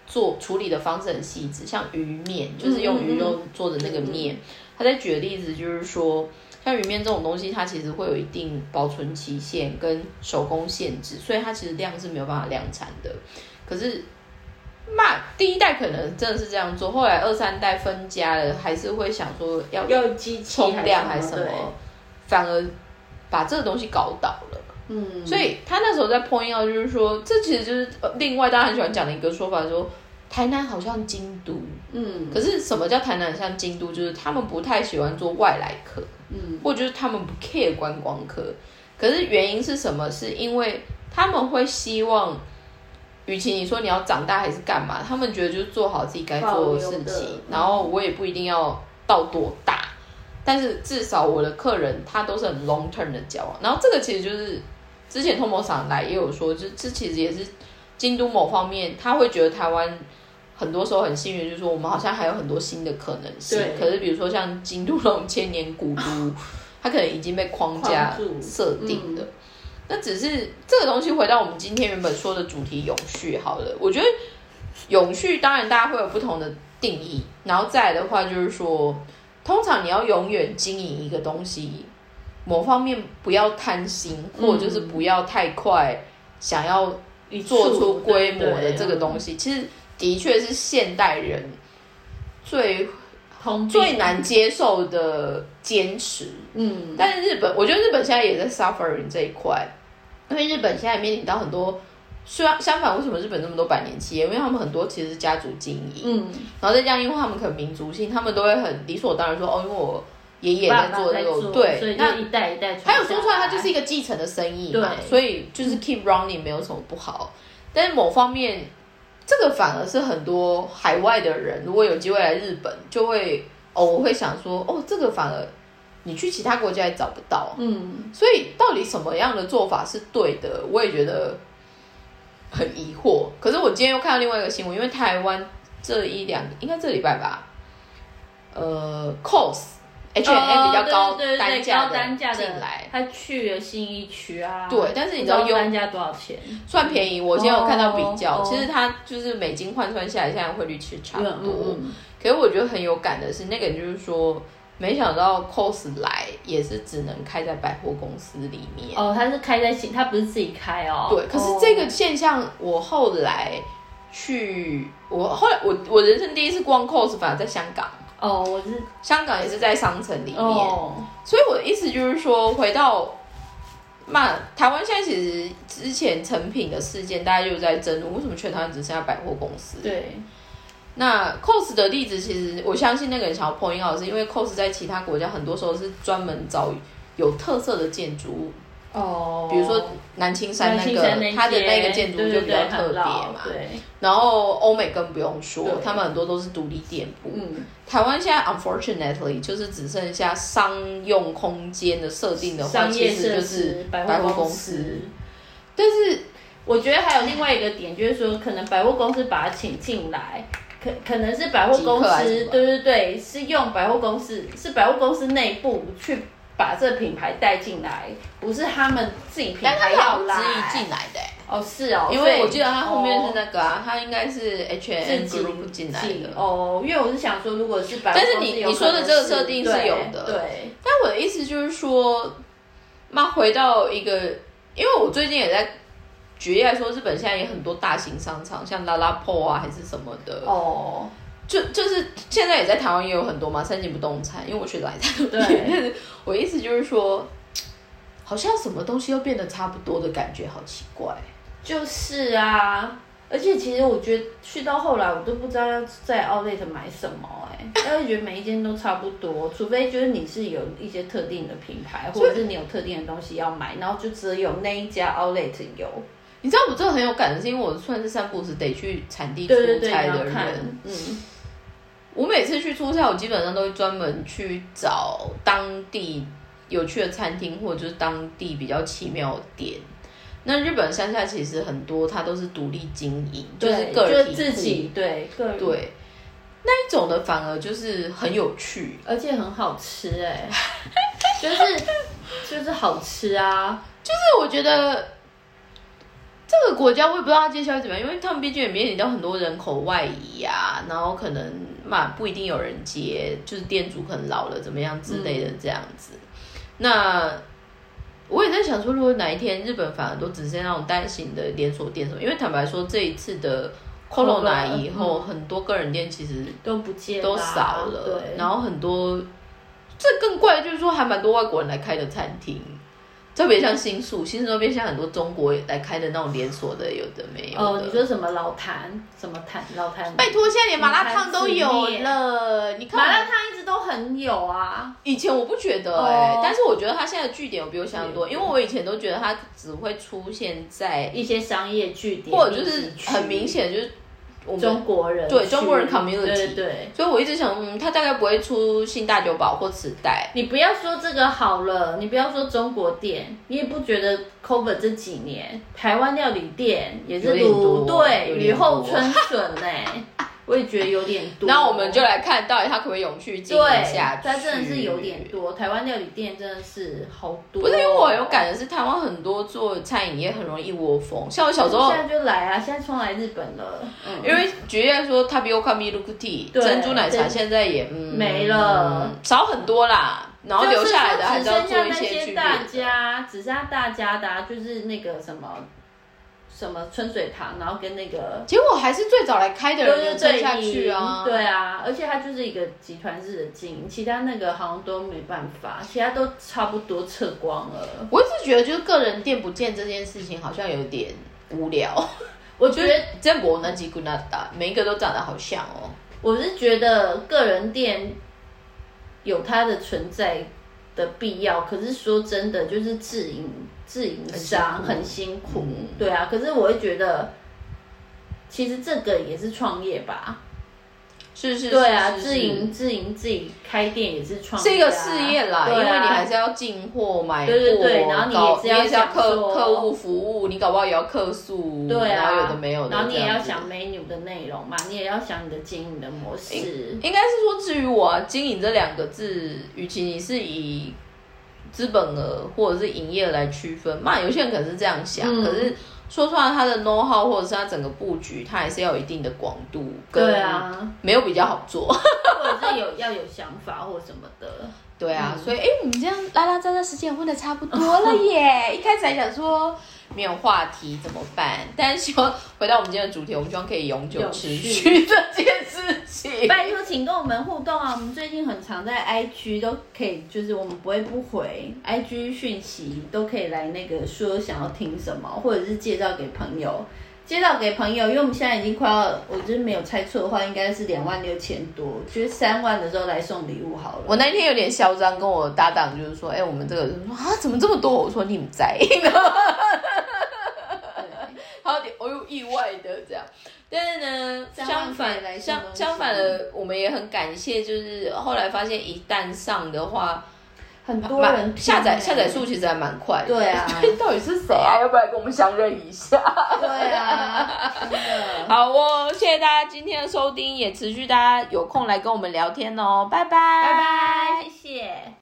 做处理的方式很细致，像鱼面，就是用鱼肉做的那个面。他在举的例子就是说，像鱼面这种东西，它其实会有一定保存期限跟手工限制，所以它其实量是没有办法量产的。可是那第一代可能真的是这样做，后来二三代分家了，还是会想说要要机器冲量还是什么，反而把这个东西搞倒了。嗯，所以他那时候在 point out 就是说，这其实就是另外大家很喜欢讲的一个说法，说台南好像京都。嗯，可是什么叫台南像京都？就是他们不太喜欢做外来客，嗯，或者就是他们不 care 观光客。可是原因是什么？是因为他们会希望。与其你说你要长大还是干嘛，他们觉得就是做好自己该做的事情，然后我也不一定要到多大，但是至少我的客人他都是很 long term 的交往，然后这个其实就是之前通某厂来也有说，就这其实也是京都某方面他会觉得台湾很多时候很幸运，就是说我们好像还有很多新的可能性，可是比如说像京都那种千年古都，它可能已经被框架设定的。那只是这个东西回到我们今天原本说的主题永续好了，我觉得永续当然大家会有不同的定义，然后再来的话就是说，通常你要永远经营一个东西，某方面不要贪心，或者就是不要太快想要做出规模的这个东西，其实的确是现代人最最难接受的坚持。嗯，但是日本，我觉得日本现在也在 suffering 这一块。因为日本现在面临到很多，虽然相反，为什么日本那么多百年企业？因为他们很多其实是家族经营，嗯，然后再加上因为他们可能民族性，他们都会很理所当然说，哦，因为我爷爷在做那个，对，那一代一代，还有说出来，它就是一个继承的生意嘛，所以就是 keep running 没有什么不好。但是某方面，这个反而是很多海外的人如果有机会来日本，就会哦，我会想说，哦，这个反而。你去其他国家也找不到，嗯，所以到底什么样的做法是对的，我也觉得很疑惑。可是我今天又看到另外一个新闻，因为台湾这一两应该这礼拜吧，呃，cos H M 比较高单价的进来，他去了新一区啊，对，但是你知道单价多少钱？算便宜。我今天有看到比较，其实它就是美金换算下来，现在汇率其实差不多。可是我觉得很有感的是，那个人就是说。没想到 cos 来也是只能开在百货公司里面哦，他是开在新，他不是自己开哦。对，可是这个现象我后来去，我后来我我人生第一次逛 cos 反而在香港哦，我是香港也是在商城里面，所以我的意思就是说，回到那台湾现在其实之前成品的事件，大家就在争论为什么全台湾只剩下百货公司？对。那 cos 的例子，其实我相信那个人想要 point out 是因为 cos 在其他国家很多时候是专门找有特色的建筑物哦，比如说南青山那个，它的那个建筑就比较特别嘛。对。然后欧美更不用说，他们很多都是独立店铺。嗯。台湾现在 unfortunately 就是只剩下商用空间的设定的话，其实就是百货公司。但是我觉得还有另外一个点，就是说可能百货公司把它请进来。可可能是百货公司，对对对，是用百货公司，是百货公司内部去把这品牌带进来，不是他们自己品牌要来进来的。哦，是哦，因为我记得他后面是那个啊，他应该是 H N Group 进来的哦。因为我是想说，如果是百但是你你说的这个设定是有的，对。但我的意思就是说，那回到一个，因为我最近也在举例来说，日本现在也很多大型商场，像拉拉破啊还是什么的哦。就就是现在也在台湾也有很多嘛，三井不动产，因为我学的还在那边。我意思就是说，好像什么东西都变得差不多的感觉，好奇怪。就是啊，而且其实我觉得去到后来，我都不知道要在 Outlet 买什么哎，因为觉得每一间都差不多，除非就是你是有一些特定的品牌，或者是你有特定的东西要买，然后就只有那一家 Outlet 有。你知道我这个很有感的是，因为我算是散步时得去产地出差的人，嗯，我每次去出差，我基本上都会专门去找当地有趣的餐厅，或者就是当地比较奇妙的店。那日本山下其实很多，它都是独立经营，就是个人自己对个人。对。那一种的，反而就是很有趣，而且很好吃哎，就是就是好吃啊，就是我觉得这个国家我也不知道它接下来怎么样，因为他们毕竟也面临到很多人口外移啊，然后可能嘛不一定有人接，就是店主可能老了怎么样之类的这样子，那。我也在想说，如果哪一天日本反而都只剩那种单行的连锁店什么，因为坦白说，这一次的 Corona 以后，很多个人店其实都不见，都少了。然后很多，这更怪就是说，还蛮多外国人来开的餐厅。特别像新宿，新宿那边现在很多中国来开的那种连锁的，有的没有。哦，你说什么老坛？什么坛？老坛？拜托，现在连麻辣烫都有了。你看，麻辣烫一直都很有啊。以前我不觉得哎，但是我觉得它现在的据点有比我想象多，因为我以前都觉得它只会出现在一些商业据点，或者就是很明显就是。中国人对中国人 community 对，所以我一直想，嗯，他大概不会出新大酒保或磁带。你不要说这个好了，你不要说中国店，你也不觉得 cover 这几年台湾料理店也是如对雨后春笋呢。我也觉得有点多，那我们就来看到底它可不可以永续经营下去。它真的是有点多，台湾料理店真的是好多。不是因为我有感的是，台湾很多做餐饮业很容易一窝蜂。像我小时候，现在就来啊，现在冲来日本了。嗯，因为举例来说，Tapioca Milk Tea 珍珠奶茶现在也没了，少很多啦。然后留下来的还是要做一些大家，只剩下大家的，就是那个什么。什么春水堂，然后跟那个，结果还是最早来开的人撑下去啊！对啊，而且它就是一个集团式的经营，其他那个好像都没办法，其他都差不多撤光了。我一直觉得，就是个人店不见这件事情，好像有点无聊。我觉得在博那几股那大，每一个都长得好像哦。我是觉得个人店有它的存在的必要，可是说真的，就是自营。自营商很辛苦，对啊，可是我会觉得，其实这个也是创业吧，是是，对啊，自营自营自己开店也是创，是一个事业啦，因为你还是要进货买货，对对对，然后你也是要客客户服务，你搞不好也要客诉，对啊，有的没有的，然后你也要想 menu 的内容嘛，你也要想你的经营的模式，应该是说，至于我啊经营这两个字，与其你是以。资本额或者是营业来区分，嘛，有些人可能是这样想，可是说出来他的 know how 或者是他整个布局，他还是要有一定的广度，对啊，没有比较好做，或者是有要有想法或什么的，对啊，所以哎，我们这样拉拉杂杂时间问的差不多了耶，一开始还想说。没有话题怎么办？但是希望回到我们今天的主题，我们希望可以永久持续 这件事情。拜托，请跟我们互动啊！我们最近很常在 IG 都可以，就是我们不会不回 IG 讯息，都可以来那个说想要听什么，或者是介绍给朋友。介绍给朋友，因为我们现在已经快要，我就是没有猜错的话，应该是两万六千多，就是三万的时候来送礼物好了。我那天有点嚣张，跟我搭档就是说，哎，我们这个说啊，怎么这么多？我说你们在，好有点，我又意外的这样。但是呢，相反，相相反的，我们也很感谢，就是后来发现一旦上的话。很多人下载下载数其实还蛮快的，对啊，到底是谁啊？要不要跟我们相认一下？对啊，好哦，谢谢大家今天的收听，也持续大家有空来跟我们聊天哦，拜拜，拜拜。